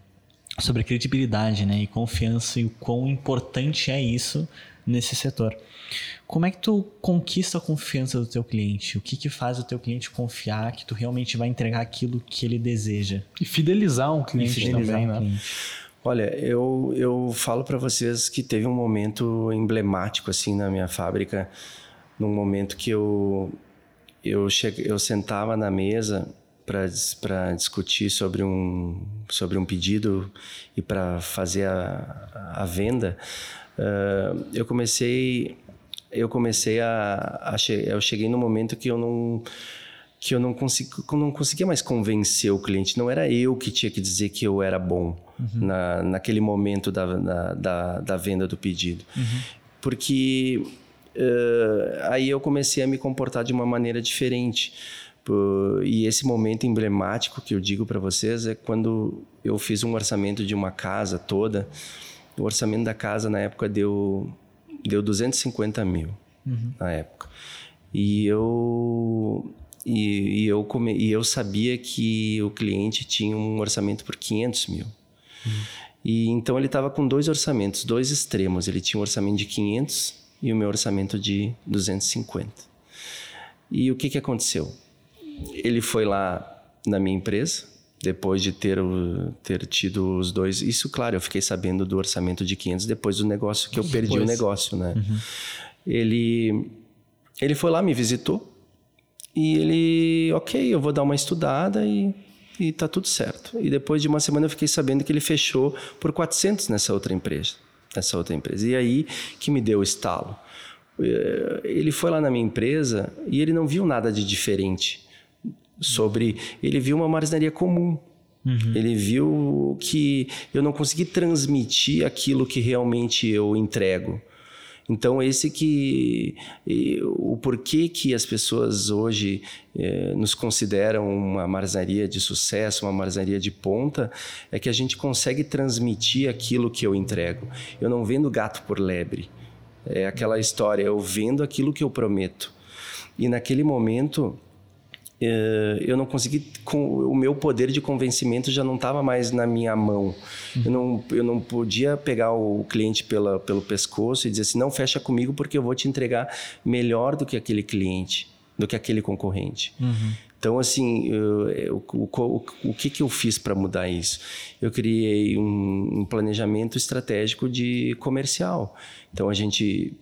A: sobre credibilidade né, e confiança e o quão importante é isso nesse setor. Como é que tu conquista a confiança do teu cliente? O que que faz o teu cliente confiar que tu realmente vai entregar aquilo que ele deseja?
B: E fidelizar um cliente fidelizar também, um né? Cliente.
C: Olha, eu, eu falo para vocês que teve um momento emblemático assim na minha fábrica, num momento que eu eu cheguei, eu sentava na mesa para discutir sobre um sobre um pedido e para fazer a, a venda, uh, eu comecei eu comecei a, a che eu cheguei no momento que eu não que eu não, consegui, não conseguia mais convencer o cliente. Não era eu que tinha que dizer que eu era bom uhum. na, naquele momento da, da, da, da, venda do pedido. Uhum. Porque uh, aí eu comecei a me comportar de uma maneira diferente. E esse momento emblemático que eu digo para vocês é quando eu fiz um orçamento de uma casa toda. O orçamento da casa na época deu deu 250 mil uhum. na época. E eu e, e eu come, e eu sabia que o cliente tinha um orçamento por 500 mil. Uhum. E então ele estava com dois orçamentos, dois extremos. Ele tinha um orçamento de 500 e o meu orçamento de 250. E o que que aconteceu? Ele foi lá na minha empresa, depois de ter, ter tido os dois. Isso, claro, eu fiquei sabendo do orçamento de 500 depois do negócio, que eu depois. perdi o negócio, né? Uhum. Ele, ele foi lá, me visitou e ele, ok, eu vou dar uma estudada e, e tá tudo certo. E depois de uma semana eu fiquei sabendo que ele fechou por 400 nessa outra empresa. Nessa outra empresa. E aí que me deu o estalo. Eh, ele foi lá na minha empresa e ele não viu nada de diferente sobre ele viu uma marcenaria comum. Uhum. Ele viu que eu não consegui transmitir aquilo que realmente eu entrego. Então, esse que. O porquê que as pessoas hoje eh, nos consideram uma marcenaria de sucesso, uma marcenaria de ponta, é que a gente consegue transmitir aquilo que eu entrego. Eu não vendo gato por lebre. É aquela história, eu vendo aquilo que eu prometo. E naquele momento, eu não consegui o meu poder de convencimento já não estava mais na minha mão eu não eu não podia pegar o cliente pela, pelo pescoço e dizer assim não fecha comigo porque eu vou te entregar melhor do que aquele cliente do que aquele concorrente uhum. Então, assim, eu, o, o, o que, que eu fiz para mudar isso? Eu criei um, um, planejamento estratégico de comercial. Então, a gente,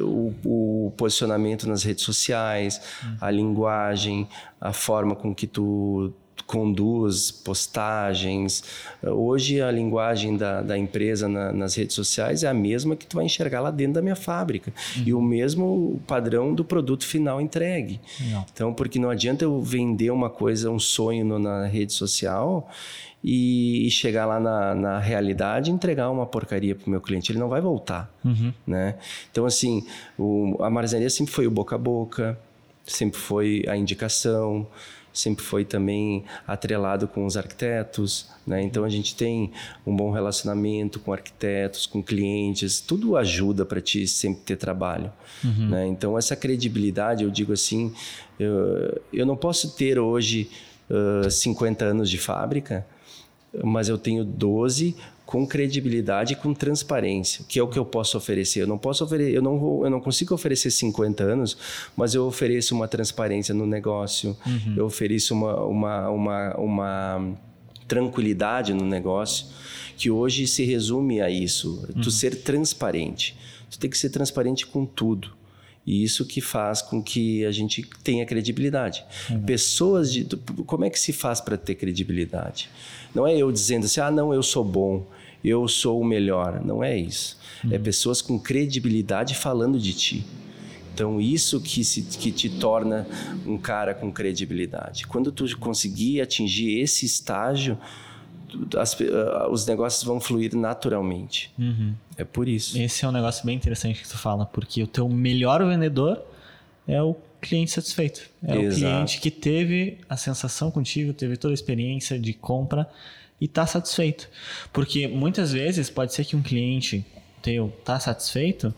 C: o, o posicionamento nas redes sociais, a linguagem, a forma com que tu conduz postagens. Hoje a linguagem da, da empresa na, nas redes sociais é a mesma que tu vai enxergar lá dentro da minha fábrica. Uhum. E o mesmo padrão do produto final entregue. Não. Então, porque não adianta eu vender uma coisa, um sonho no, na rede social e, chegar lá na, na realidade e entregar uma porcaria para o meu cliente. Ele não vai voltar. Uhum. Né? Então, assim, o, a marcenaria sempre foi o boca a boca, sempre foi a indicação sempre foi também atrelado com os arquitetos, né? Então a gente tem um bom relacionamento com arquitetos, com clientes, tudo ajuda para ti sempre ter trabalho, uhum. né? Então essa credibilidade, eu digo assim, eu, eu não posso ter hoje uh, 50 anos de fábrica, mas eu tenho 12 com credibilidade e com transparência, que é o que eu posso oferecer. Eu não posso oferecer, eu não vou, eu não consigo oferecer 50 anos, mas eu ofereço uma transparência no negócio, uhum. eu ofereço uma, uma, uma, uma tranquilidade no negócio, que hoje se resume a isso, uhum. tu ser transparente. Tu tem que ser transparente com tudo. E isso que faz com que a gente tenha credibilidade. Uhum. Pessoas de. Como é que se faz para ter credibilidade? Não é eu dizendo assim, ah, não, eu sou bom, eu sou o melhor. Não é isso. É uhum. É pessoas com credibilidade falando de ti. Então, isso que, se, que te torna um cara com credibilidade. Quando tu conseguir atingir esse estágio, as, uh, os negócios vão fluir naturalmente. Uhum. É por isso.
A: Esse é um negócio bem interessante que tu fala, porque o teu melhor vendedor é o cliente satisfeito. É Exato. o cliente que teve a sensação contigo, teve toda a experiência de compra e está satisfeito. Porque muitas vezes pode ser que um cliente teu está satisfeito,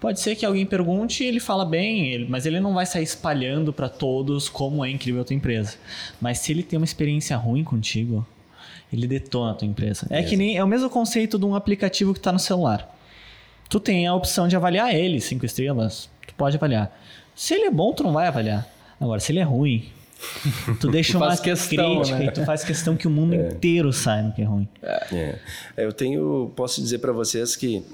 A: pode ser que alguém pergunte e ele fala bem, mas ele não vai sair espalhando para todos como é incrível a tua empresa. Mas se ele tem uma experiência ruim contigo, ele detona a tua empresa. É, que nem é o mesmo conceito de um aplicativo que está no celular. Tu tem a opção de avaliar ele, cinco estrelas, tu pode avaliar. Se ele é bom, tu não vai avaliar. Agora, se ele é ruim, tu deixa tu uma questão, crítica né? e tu faz questão que o mundo é. inteiro saiba que é ruim.
C: É. é. Eu tenho, posso dizer para vocês que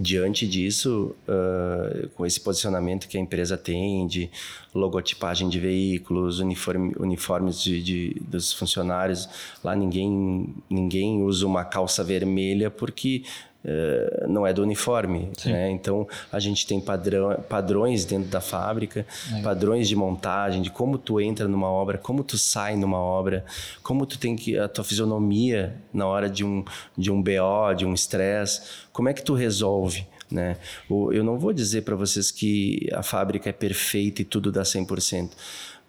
C: diante disso, uh, com esse posicionamento que a empresa tem de logotipagem de veículos, uniforme, uniformes de, de, dos funcionários, lá ninguém, ninguém usa uma calça vermelha porque Uh, não é do uniforme. Né? Então, a gente tem padrão, padrões dentro da fábrica, é. padrões de montagem, de como tu entra numa obra, como tu sai numa obra, como tu tem que... a tua fisionomia na hora de um, de um BO, de um estresse, como é que tu resolve? Né? Eu não vou dizer para vocês que a fábrica é perfeita e tudo dá 100%,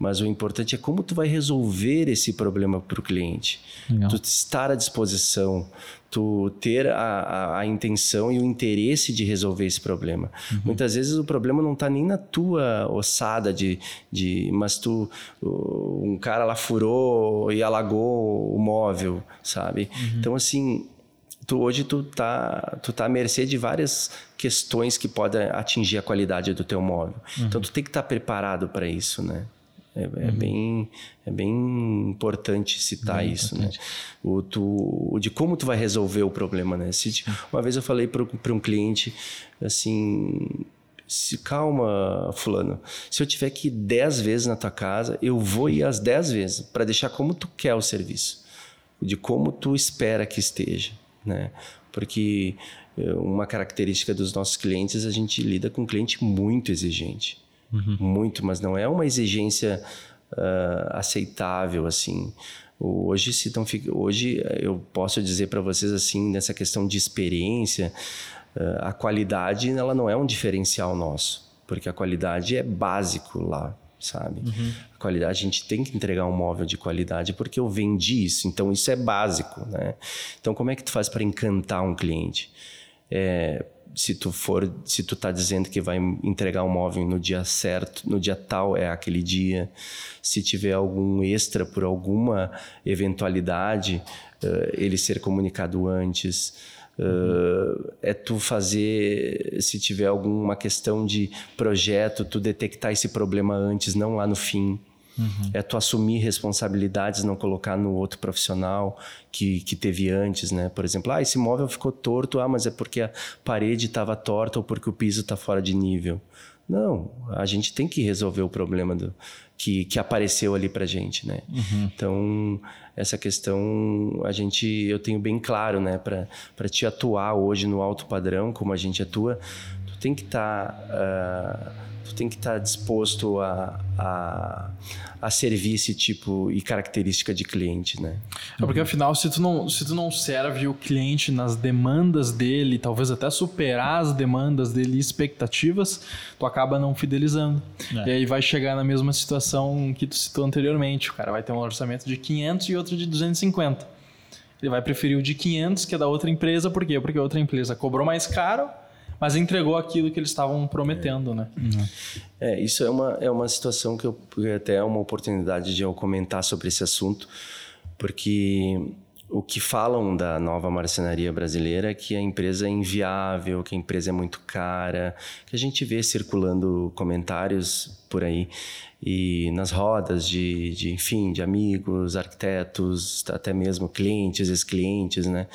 C: mas o importante é como tu vai resolver esse problema para o cliente. Legal. Tu estar à disposição, tu ter a, a, a, intenção e o interesse de resolver esse problema. Uhum. Muitas vezes o problema não está nem na tua ossada de, de mas tu um cara lá furou e alagou o móvel, sabe? Uhum. Então assim, tu hoje tu tá tu tá à mercê de várias questões que podem atingir a qualidade do teu móvel. Uhum. Então tu tem que estar tá preparado para isso, né? É, é uhum. bem, é bem importante citar bem isso, né? importante. né? O, tu, o de como tu vai resolver o problema, né? Se, uma vez eu falei para um cliente assim, se, calma, fulano, se eu tiver que ir 10 vezes na tua casa, eu vou ir as 10 vezes para deixar como tu quer o serviço, de como tu espera que esteja, né? Porque eh, uma característica dos nossos clientes, a gente lida com um cliente muito exigente. Uhum. Muito, mas não é uma exigência uh, aceitável, assim. Hoje, se tão, hoje eu posso dizer para vocês assim, nessa questão de experiência, uh, a qualidade ela não é um diferencial nosso, porque a qualidade é básico lá, sabe? Uhum. A qualidade, a gente tem que entregar um móvel de qualidade porque eu vendi isso, então isso é básico, né? Então, como é que tu faz para encantar um cliente? É, se tu for, se tu tá dizendo que vai entregar um móvel no dia certo, no dia tal é aquele dia. Se tiver algum extra por alguma eventualidade, uh, ele ser comunicado antes. Uh, é tu fazer, se tiver alguma questão de projeto, tu detectar esse problema antes, não lá no fim. Uhum. É tu assumir responsabilidades, não colocar no outro profissional que, que teve antes, né? Por exemplo, ah, esse móvel ficou torto, ah, mas é porque a parede estava torta ou porque o piso está fora de nível. Não, a gente tem que resolver o problema do, que, que apareceu ali pra gente, né? Uhum. Então, essa questão a gente, eu tenho bem claro, né? Para te atuar hoje no alto padrão, como a gente atua, tu tem que estar... Tá, uh, tu tem que estar tá disposto a, a, a servir esse tipo e característica de cliente, né?
B: É porque afinal, se tu, não, se tu não serve o cliente nas demandas dele, talvez até superar as demandas dele e expectativas, tu acaba não fidelizando. É. E aí vai chegar na mesma situação que tu citou anteriormente. O cara vai ter um orçamento de 500 e outro de 250. Ele vai preferir o de 500, que é da outra empresa, por quê? Porque a outra empresa cobrou mais caro mas entregou aquilo que eles estavam prometendo,
C: é.
B: né?
C: Uhum. É, isso é uma, é uma situação que eu até é uma oportunidade de eu comentar sobre esse assunto, porque o que falam da nova marcenaria brasileira é que a empresa é inviável, que a empresa é muito cara, que a gente vê circulando comentários por aí e nas rodas de, de enfim, de amigos, arquitetos, até mesmo clientes, ex-clientes, né?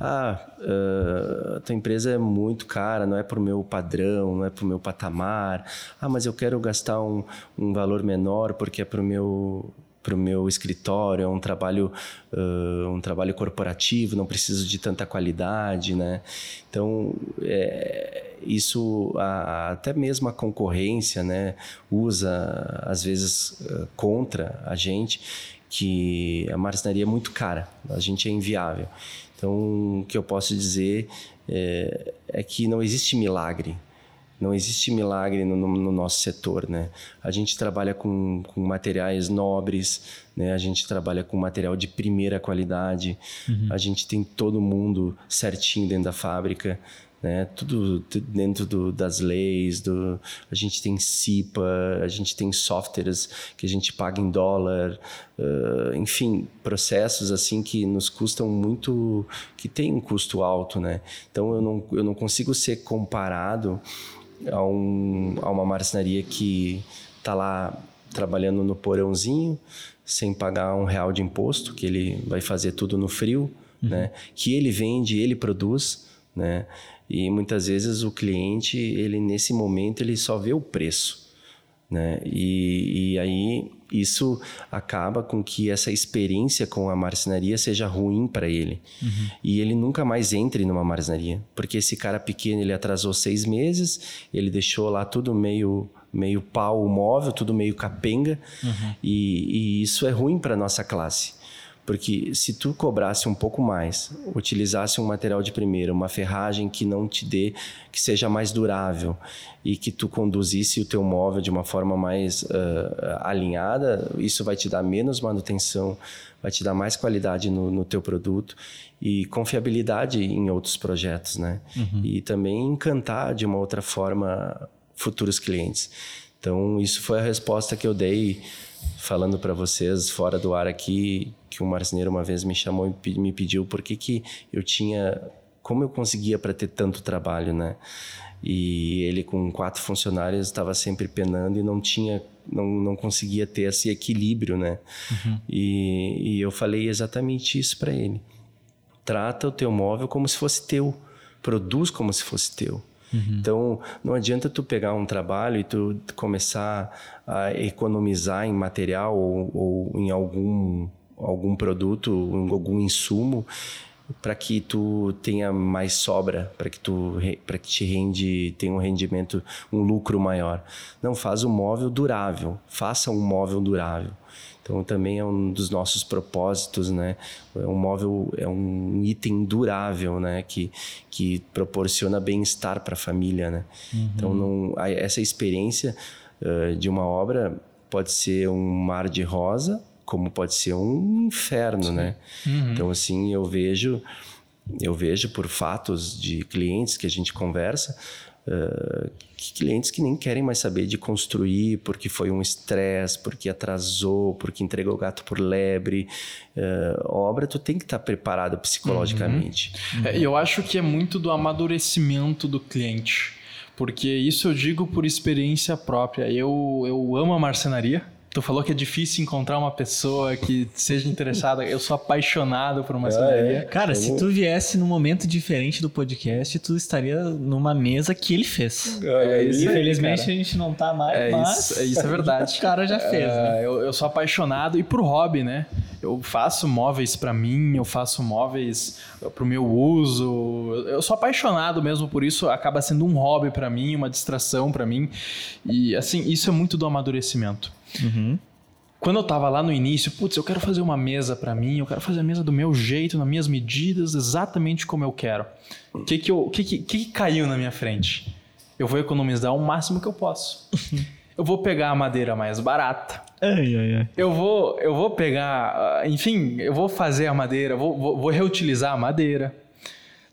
C: ah, uh, a tua empresa é muito cara, não é para o meu padrão, não é para o meu patamar. Ah, mas eu quero gastar um, um valor menor porque é para o meu para o meu escritório, é um trabalho, uh, um trabalho corporativo, não preciso de tanta qualidade, né? Então, é, isso, a, até mesmo a concorrência, né, usa, às vezes, uh, contra a gente, que a marcenaria é muito cara, a gente é inviável. Então, o que eu posso dizer é, é que não existe milagre. Não existe milagre no, no, nosso setor, né? A gente trabalha com, com materiais nobres, né? A gente trabalha com material de primeira qualidade. Uhum. A gente tem todo mundo certinho dentro da fábrica né? Tudo, tudo dentro do, das leis, do, a gente tem CIPA, a gente tem softwares que a gente paga em dólar, uh, enfim, processos assim que nos custam muito, que tem um custo alto, né? Então eu não, eu não consigo ser comparado a, um, a uma marcenaria que está lá trabalhando no porãozinho, sem pagar um real de imposto, que ele vai fazer tudo no frio, uhum. né? Que ele vende, ele produz, né? E muitas vezes o cliente, ele nesse momento, ele só vê o preço. Né? E, e aí isso acaba com que essa experiência com a marcenaria seja ruim para ele. Uhum. E ele nunca mais entre numa marcenaria. Porque esse cara pequeno, ele atrasou seis meses, ele deixou lá tudo meio meio pau móvel, tudo meio capenga. Uhum. E, e isso é ruim para nossa classe. Porque se tu cobrasse um pouco mais, utilizasse um material de primeira, uma ferragem que não te dê, que seja mais durável e que tu conduzisse o teu móvel de uma forma mais uh, alinhada, isso vai te dar menos manutenção, vai te dar mais qualidade no, no teu produto e confiabilidade em outros projetos, né? Uhum. E também encantar de uma outra forma futuros clientes. Então, isso foi a resposta que eu dei falando para vocês fora do ar aqui que um marceneiro uma vez me chamou e me pediu por que, que eu tinha como eu conseguia para ter tanto trabalho, né? E ele com quatro funcionários estava sempre penando e não tinha não, não conseguia ter esse equilíbrio, né? Uhum. E, e eu falei exatamente isso para ele. Trata o teu móvel como se fosse teu, produz como se fosse teu. Uhum. Então, não adianta tu pegar um trabalho e tu começar a economizar em material ou, ou em algum algum produto, algum insumo para que tu tenha mais sobra, para que tu para que te rende, tenha um rendimento, um lucro maior. Não faz um móvel durável, faça um móvel durável. Então também é um dos nossos propósitos, né? É um móvel, é um item durável, né? Que, que proporciona bem-estar para a família, né? Uhum. Então não, essa experiência uh, de uma obra pode ser um mar de rosa, como pode ser um inferno, Sim. né? Uhum. Então assim eu vejo eu vejo por fatos de clientes que a gente conversa Uh, clientes que nem querem mais saber de construir porque foi um estresse, porque atrasou, porque entregou o gato por lebre. Uh, obra, tu tem que estar tá preparado psicologicamente.
B: Uhum. É, eu acho que é muito do amadurecimento do cliente. Porque isso eu digo por experiência própria. Eu, eu amo a marcenaria Tu falou que é difícil encontrar uma pessoa que seja interessada. Eu sou apaixonado por uma ah, é.
A: Cara, se tu viesse num momento diferente do podcast, tu estaria numa mesa que ele fez.
B: É, é isso
A: Infelizmente a gente não tá mais,
B: é
A: mas...
B: Isso, é isso é verdade.
A: o cara já fez,
B: é,
A: né?
B: eu, eu sou apaixonado e por hobby, né? Eu faço móveis para mim, eu faço móveis pro meu uso. Eu sou apaixonado mesmo por isso, acaba sendo um hobby para mim, uma distração para mim. E assim, isso é muito do amadurecimento. Uhum. Quando eu tava lá no início, putz, eu quero fazer uma mesa para mim, eu quero fazer a mesa do meu jeito, nas minhas medidas, exatamente como eu quero. O que que, eu, que, que, que caiu na minha frente? Eu vou economizar o máximo que eu posso. eu vou pegar a madeira mais barata.
A: Ai, ai, ai.
B: Eu vou, eu vou pegar, ah, enfim, eu vou fazer a madeira, vou, vou, vou reutilizar a madeira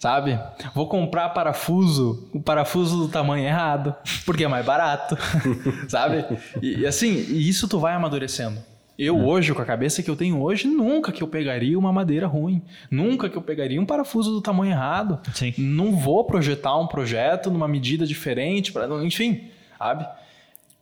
B: sabe? Vou comprar parafuso, o parafuso do tamanho errado, porque é mais barato, sabe? E, e, assim, isso tu vai amadurecendo. Eu é. hoje, com a cabeça que eu tenho hoje, nunca que eu pegaria uma madeira ruim, nunca que eu pegaria um parafuso do tamanho errado.
A: Sim.
B: Não vou projetar um projeto numa medida diferente, para, enfim, sabe?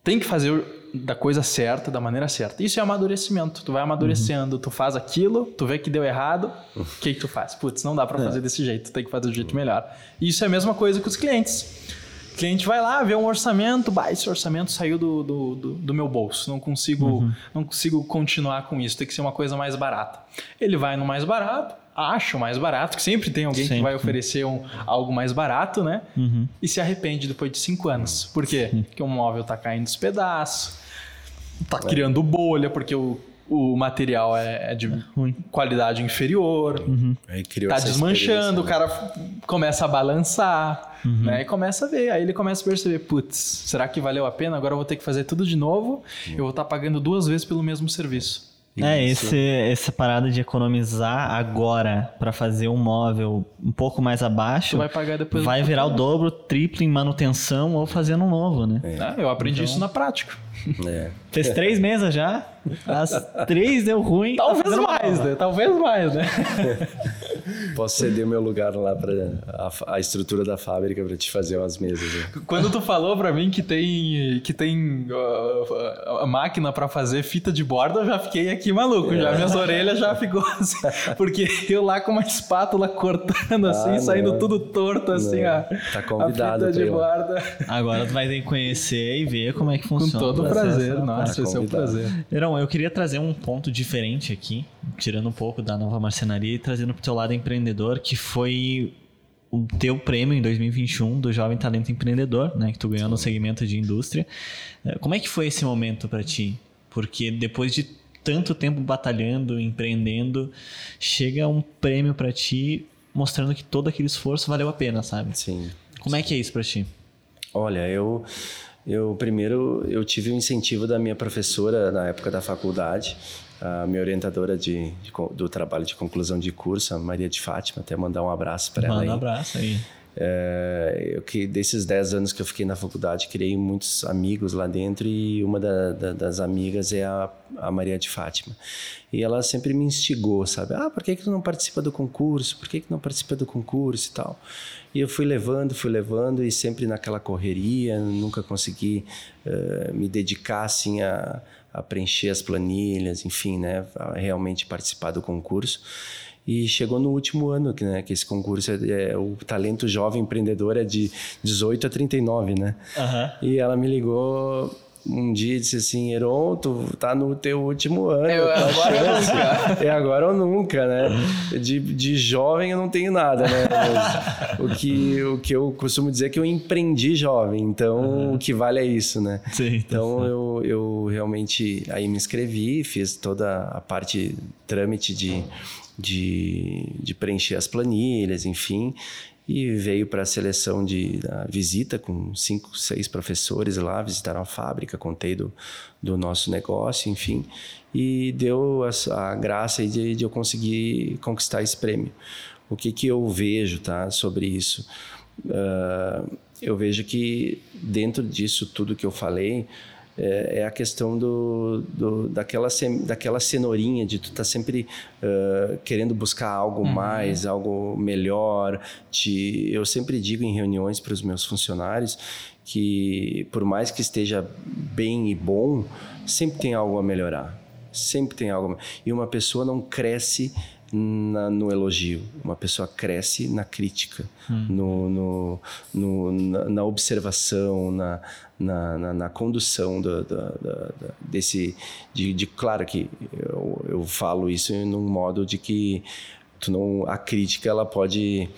B: Tem que fazer da coisa certa, da maneira certa. Isso é amadurecimento. Tu vai amadurecendo, uhum. tu faz aquilo, tu vê que deu errado, o que, que tu faz? Putz, não dá para é. fazer desse jeito, tu tem que fazer do jeito melhor. Isso é a mesma coisa com os clientes. O cliente vai lá, vê um orçamento, bah, esse orçamento saiu do, do, do, do meu bolso, não consigo, uhum. não consigo continuar com isso, tem que ser uma coisa mais barata. Ele vai no mais barato, acha o mais barato, que sempre tem alguém sempre. que vai oferecer um, algo mais barato, né? Uhum. E se arrepende depois de cinco anos. Por quê? Sim. Porque o móvel tá caindo dos pedaços, tá é. criando bolha, porque o, o material é, é de Ruim. qualidade inferior, uhum. tá desmanchando, o cara começa a balançar, uhum. né? E começa a ver, aí ele começa a perceber, putz, será que valeu a pena? Agora eu vou ter que fazer tudo de novo, eu vou estar tá pagando duas vezes pelo mesmo serviço.
A: É, esse, essa parada de economizar agora para fazer um móvel um pouco mais abaixo,
B: vai pagar depois
A: vai virar o dobro, triplo em manutenção ou fazendo um novo, né?
B: É. Ah, eu aprendi então... isso na prática.
C: É.
A: Fez três mesas já, as três deu ruim.
B: Talvez tá mais, né? Talvez mais, né?
C: Posso ceder meu lugar lá para a, a, estrutura da fábrica para te fazer umas mesas. Né?
B: Quando tu falou para mim que tem que tem uh, a máquina para fazer fita de borda, eu já fiquei aqui maluco, é. já minhas orelhas já ficou assim, porque eu lá com uma espátula cortando assim, ah, saindo tudo torto assim, a,
C: tá convidado
B: a fita de borda.
A: Agora tu vai ter que conhecer e ver como é que funciona.
B: Com todo prazer, nossa, esse é um prazer.
A: Irão, eu queria trazer um ponto diferente aqui, tirando um pouco da nova marcenaria e trazendo pro teu lado empreendedor, que foi o teu prêmio em 2021 do Jovem Talento Empreendedor, né, que tu ganhou no segmento de indústria. Eh, como é que foi esse momento para ti? Porque depois de tanto tempo batalhando, empreendendo, chega um prêmio para ti mostrando que todo aquele esforço valeu a pena, sabe?
C: Sim.
A: Como é que é isso para ti?
C: Olha, eu eu primeiro eu tive o incentivo da minha professora na época da faculdade, a minha orientadora de, de, do trabalho de conclusão de curso, a Maria de Fátima, até mandar um abraço para ela aí.
A: um abraço aí.
C: É, eu que desses 10 anos que eu fiquei na faculdade, criei muitos amigos lá dentro e uma da, da, das amigas é a, a, Maria de Fátima. E ela sempre me instigou, sabe? Ah, por que, que tu não participa do concurso? Por que, que não participa do concurso e tal? E eu fui levando, fui levando e sempre naquela correria, nunca consegui uh, me dedicar assim a, a preencher as planilhas, enfim, né? A realmente participar do concurso. E chegou no último ano, que, né, que esse concurso, é, é, o talento jovem empreendedor é de 18 a 39, né?
A: Uhum.
C: E ela me ligou um dia disse assim, Heron, tu tá no teu último ano.
B: É, agora ou nunca.
C: É agora ou nunca, né? De, de jovem eu não tenho nada, né? Mas o, que, o que eu costumo dizer é que eu empreendi jovem, então uhum. o que vale é isso, né?
A: Sim,
C: tá então eu, eu realmente aí me inscrevi, fiz toda a parte trâmite de, de, de preencher as planilhas, enfim e veio para a seleção de visita com cinco, seis professores lá, visitaram a fábrica, contei do, do nosso negócio, enfim, e deu a, a graça de, de eu conseguir conquistar esse prêmio. O que, que eu vejo tá, sobre isso? Uh, eu vejo que dentro disso tudo que eu falei, é, é a questão do, do, daquela, daquela cenourinha de tu estar tá sempre uh, querendo buscar algo uhum. mais, algo melhor. De, eu sempre digo em reuniões para os meus funcionários que, por mais que esteja bem e bom, sempre tem algo a melhorar. Sempre tem algo. E uma pessoa não cresce na, no elogio, uma pessoa cresce na crítica, hum. no, no, no na, na, observação, na, na, na condução do, do, desse. De, de, claro que eu, eu falo isso num modo de que tu não, a crítica ela pode,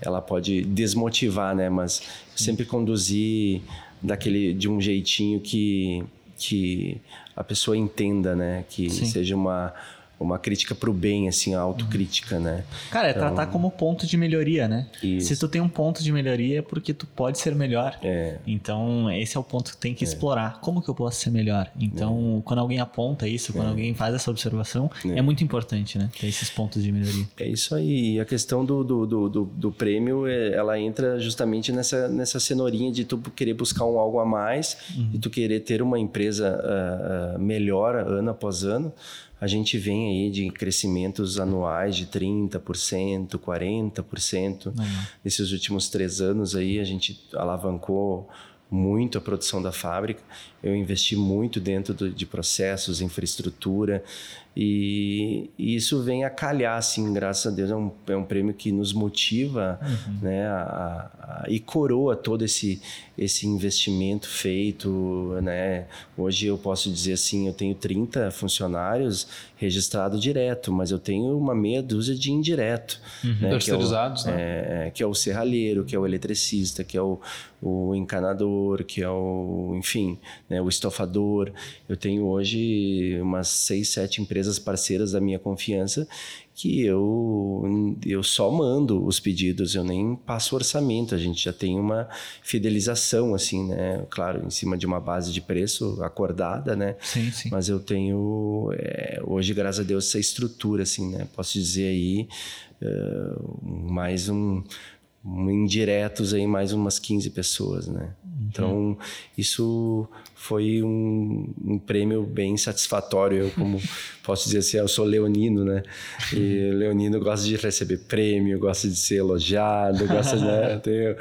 C: ela pode desmotivar, né? Mas sempre conduzir daquele de um jeitinho que que a pessoa entenda, né? Que Sim. seja uma uma crítica pro bem, assim, a autocrítica, né?
A: Cara, é então, tratar como ponto de melhoria, né? Isso. Se tu tem um ponto de melhoria é porque tu pode ser melhor.
C: É.
A: Então, esse é o ponto que tem que é. explorar. Como que eu posso ser melhor? Então, é. quando alguém aponta isso, quando é. alguém faz essa observação, é. é. muito importante, né? Ter esses pontos de melhoria.
C: É isso aí. E a questão do, do, do, do, do prêmio, é, ela entra justamente nessa, nessa cenourinha de tu querer buscar um algo a mais, uhum. e tu querer ter uma empresa uh, uh, melhor ano após ano, a gente vem aí de crescimentos anuais de 30%, 40%. Uhum. Nesses últimos três anos aí a gente alavancou muito a produção da fábrica. Eu investi muito dentro do, de processos, infraestrutura, e, e, isso vem a calhar, assim, graças a Deus. É um, é um prêmio que nos motiva uhum. né, a, a, e coroa todo esse, esse investimento feito. Né? Hoje eu posso dizer assim: eu tenho 30 funcionários registrados direto, mas eu tenho uma meia dúzia de indireto.
B: Uhum. Né, Terceirizados,
C: que é, o, né? É, que é o serralheiro, que é o eletricista, que é o, o encanador, que é o, enfim, né, o estofador. Eu tenho hoje umas seis, sete empresas parceiras da minha confiança que eu, eu só mando os pedidos, eu nem passo orçamento, a gente já tem uma fidelização, assim, né? Claro, em cima de uma base de preço acordada, né?
A: Sim, sim.
C: Mas eu tenho, é, hoje, graças a Deus, essa estrutura, assim, né? Posso dizer aí, uh, mais um indiretos aí mais umas 15 pessoas, né? Uhum. Então, isso foi um, um, prêmio bem satisfatório. Eu, como posso dizer assim, eu sou leonino, né? E leonino gosta de receber prêmio, gosta de ser elogiado, gosta, né? Tenho,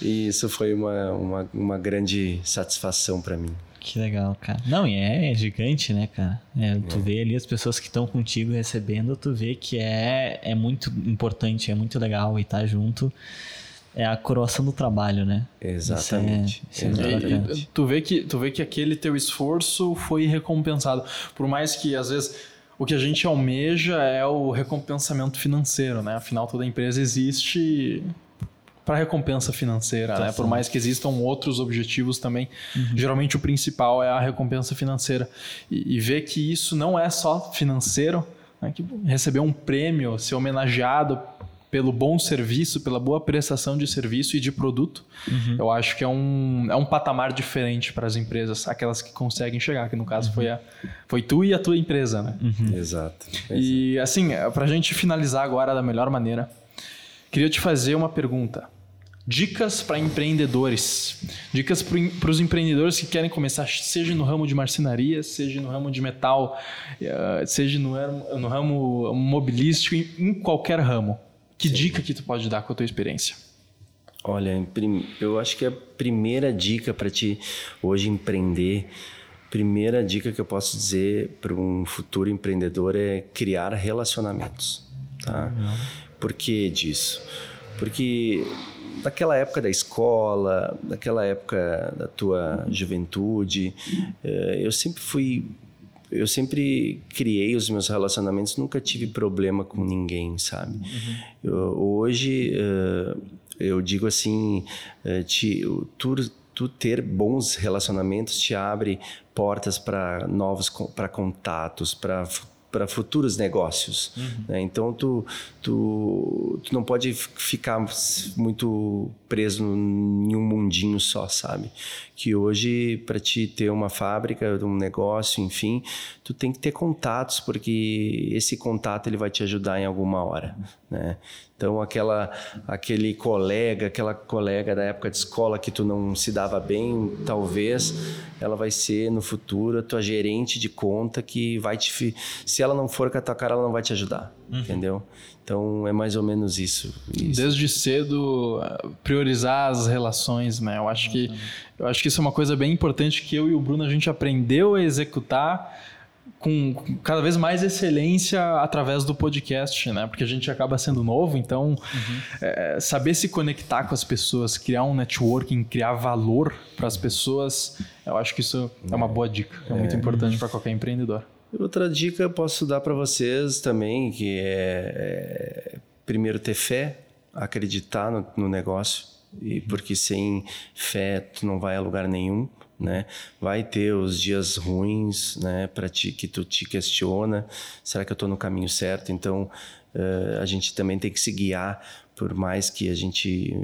C: e isso foi uma, uma, uma grande satisfação para mim.
A: Que legal, cara. Não, e é, gigante, né, cara? É, tu é. vê ali as pessoas que estão contigo recebendo, tu vê que é, é muito importante, é muito legal e tá junto. É a coroação do trabalho, né?
C: Exatamente.
B: Isso é, isso é Exatamente. tu, vê que, tu vê que aquele teu esforço foi recompensado. Por mais que, às vezes, o que a gente almeja é o recompensamento financeiro, né? Afinal, toda empresa existe para recompensa financeira, tá né? Por mais que existam outros objetivos também, uhum. geralmente o principal é a recompensa financeira. E, e ver que isso não é só financeiro, né? que receber um prêmio, ser homenageado pelo bom serviço, pela boa prestação de serviço e de produto, uhum. eu acho que é um, é um patamar diferente para as empresas, aquelas que conseguem chegar, que no caso uhum. foi, a, foi tu e a tua empresa, né?
C: Uhum. Exato.
B: E assim, para a gente finalizar agora da melhor maneira, queria te fazer uma pergunta. Dicas para empreendedores. Dicas para os empreendedores que querem começar, seja no ramo de marcenaria, seja no ramo de metal, eh, seja no, no ramo mobilístico, em qualquer ramo. Que Sim. dica que tu pode dar com a tua experiência?
C: Olha, eu acho que a primeira dica para ti hoje empreender, primeira dica que eu posso dizer para um futuro empreendedor é criar relacionamentos, tá? Uhum. Por que disso? Porque daquela época da escola, daquela época da tua juventude, eh, eu sempre fui eu sempre criei os meus relacionamentos, nunca tive problema com ninguém, sabe? Uhum. Eu, hoje, uh, eu digo assim, uh, te, tu, tu ter bons relacionamentos te abre portas para novos para contatos, para para futuros negócios. Uhum. Né? Então, tu, tu, tu não pode ficar muito preso em um mundinho só, sabe? Que hoje, para te ter uma fábrica, um negócio, enfim, tu tem que ter contatos, porque esse contato ele vai te ajudar em alguma hora, né? Então, aquela, aquele colega, aquela colega da época de escola que tu não se dava bem, talvez ela vai ser no futuro a tua gerente de conta que vai te. Se ela não for com a tua cara, ela não vai te ajudar, uhum. entendeu? Então, é mais ou menos isso, isso.
B: Desde cedo, priorizar as relações, né? Eu acho, que, eu acho que isso é uma coisa bem importante que eu e o Bruno a gente aprendeu a executar com cada vez mais excelência através do podcast, né? Porque a gente acaba sendo novo, então uhum. é, saber se conectar com as pessoas, criar um networking, criar valor para as pessoas, eu acho que isso é uma boa dica, é, é muito importante para qualquer empreendedor.
C: Outra dica eu posso dar para vocês também, que é, é, primeiro ter fé, acreditar no, no negócio, e porque sem fé tu não vai a lugar nenhum né? Vai ter os dias ruins, né? Para ti que tu te questiona, será que eu estou no caminho certo? Então uh, a gente também tem que se guiar por mais que a gente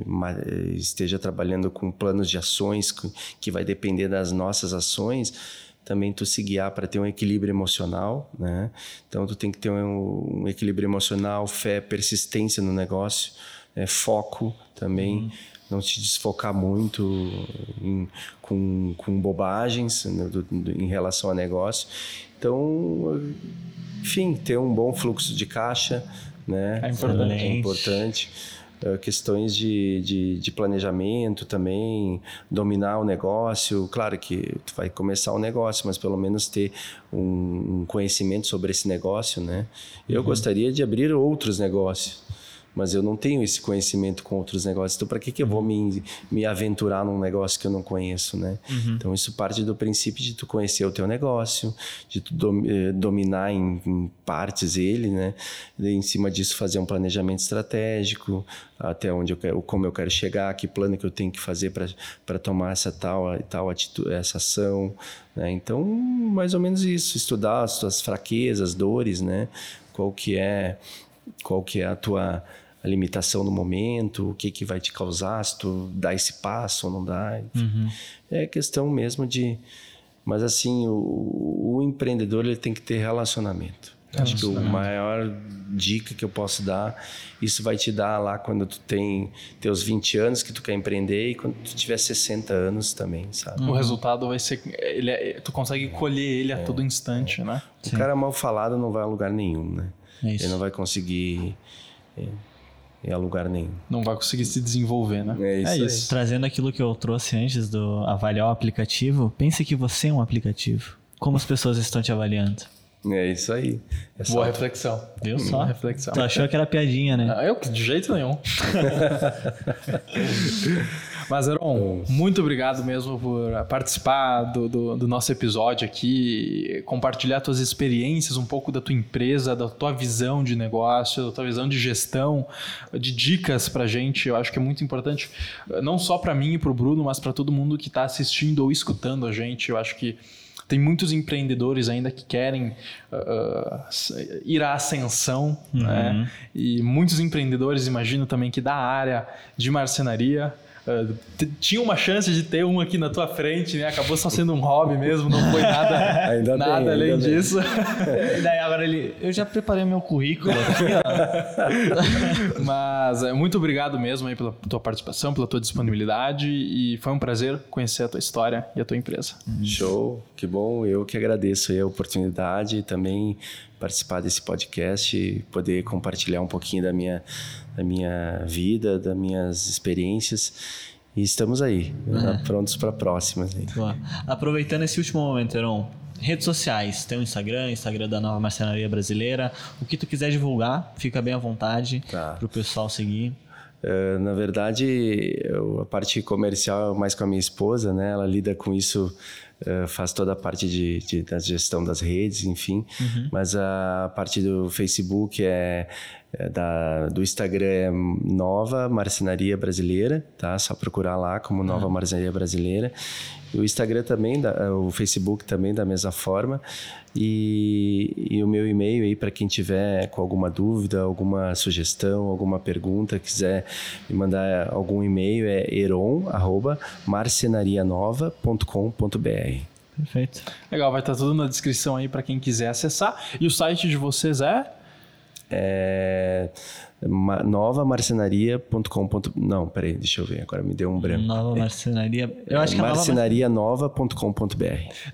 C: esteja trabalhando com planos de ações que vai depender das nossas ações, também tu se guiar para ter um equilíbrio emocional, né? Então tu tem que ter um, um equilíbrio emocional, fé, persistência no negócio, né? foco também. Uhum não se desfocar muito em, com, com bobagens né, do, do, em relação a negócio. Então, enfim, ter um bom fluxo de caixa né?
B: é importante.
C: É importante. Uh, questões de, de, de, planejamento também, dominar o negócio. Claro que tu vai começar o negócio, mas pelo menos ter um, um conhecimento sobre esse negócio, né? Eu uhum. gostaria de abrir outros negócios mas eu não tenho esse conhecimento com outros negócios. Então, para que, que eu vou me, me aventurar num negócio que eu não conheço, né? Uhum. Então, isso parte do princípio de tu conhecer o teu negócio, de tu eh, dominar em, em partes ele, né? E, em cima disso, fazer um planejamento estratégico, até onde eu quero, como eu quero chegar, que plano que eu tenho que fazer para tomar essa tal, tal atitude, essa ação, né? Então, mais ou menos isso, estudar as tuas fraquezas, dores, né? Qual que é, qual que é a tua a limitação no momento, o que, que vai te causar, se tu dá esse passo ou não dá. Uhum. É questão mesmo de. Mas assim, o, o empreendedor ele tem que ter relacionamento. Acho que a maior dica que eu posso dar, isso vai te dar lá quando tu tem teus 20 anos que tu quer empreender e quando tu tiver 60 anos também, sabe?
B: O resultado vai ser ele é, tu consegue colher ele a é, todo instante,
C: é.
B: né?
C: O Sim. cara mal falado não vai a lugar nenhum, né? É ele não vai conseguir é, em lugar nenhum.
B: Não vai conseguir se desenvolver, né?
A: É isso. É isso. Trazendo aquilo que eu trouxe antes do avaliar o aplicativo, pense que você é um aplicativo. Como as pessoas estão te avaliando?
C: É isso aí. É
B: Boa reflexão.
A: Viu só?
B: Boa reflexão.
A: Tu achou que era piadinha, né?
B: Ah, eu, de jeito nenhum. Mas, Heron, muito obrigado mesmo por participar do, do, do, nosso episódio aqui, compartilhar tuas experiências, um pouco da tua empresa, da tua visão de negócio, da tua visão de gestão, de dicas pra gente. Eu acho que é muito importante, não só para mim e pro Bruno, mas para todo mundo que está assistindo ou escutando a gente. Eu acho que tem muitos empreendedores ainda que querem uh, ir à ascensão, uhum. né? E muitos empreendedores, imagino também que da área de marcenaria, tinha uma chance de ter um aqui na tua frente, né? Acabou só sendo um hobby mesmo, não foi nada, ainda nada bem, além disso.
A: daí agora ele, eu já preparei meu currículo aqui,
B: ó. Mas é, muito obrigado mesmo aí pela tua participação, pela tua disponibilidade e foi um prazer conhecer a tua história e a tua empresa.
C: Show, que bom. Eu que agradeço a oportunidade e também participar desse podcast e poder compartilhar um pouquinho da minha da minha vida, das minhas experiências. E estamos aí, é. prontos para próximas.
A: Aproveitando esse último momento, Heron, redes sociais, tem o Instagram, Instagram da Nova Marcenaria Brasileira. O que tu quiser divulgar, fica bem à vontade tá. para o pessoal seguir.
C: Uh, na verdade, eu, a parte comercial é mais com a minha esposa, né? Ela lida com isso, uh, faz toda a parte de, de, da gestão das redes, enfim. Uhum. Mas a parte do Facebook é, é da, do Instagram é Nova Marcenaria Brasileira, tá? Só procurar lá como Nova uhum. Marcenaria Brasileira. O Instagram também, o Facebook também da mesma forma. E, e o meu e-mail aí para quem tiver com alguma dúvida, alguma sugestão, alguma pergunta, quiser me mandar algum e-mail é eron@marcenarianova.com.br.
A: Perfeito.
B: Legal, vai estar tudo na descrição aí para quem quiser acessar. E o site de vocês é
C: é novamarcenaria.com. Não, peraí, deixa eu ver, agora me deu um branco.
A: Nova Marcenaria. Eu acho
C: que é marcenarianova.com.br.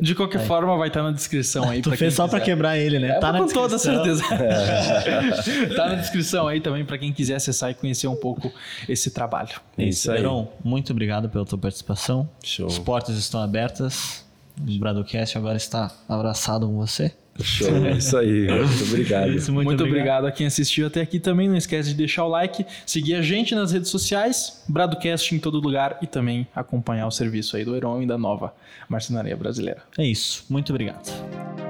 B: De qualquer é. forma, vai estar na descrição aí.
A: tu fez só para quebrar ele, né?
B: É, tá com toda certeza. É. tá na descrição aí também para quem quiser acessar e conhecer um pouco esse trabalho.
A: É isso aí. Heron, muito obrigado pela tua participação.
C: Show.
A: As portas estão abertas. O Bradocast agora está abraçado com você.
C: Show, é isso aí. Muito obrigado.
B: Isso, muito, muito obrigado. obrigado. a quem assistiu até aqui também. Não esquece de deixar o like, seguir a gente nas redes sociais, Bradocast em todo lugar e também acompanhar o serviço aí do Heron e da nova marcenaria brasileira.
A: É isso. Muito obrigado.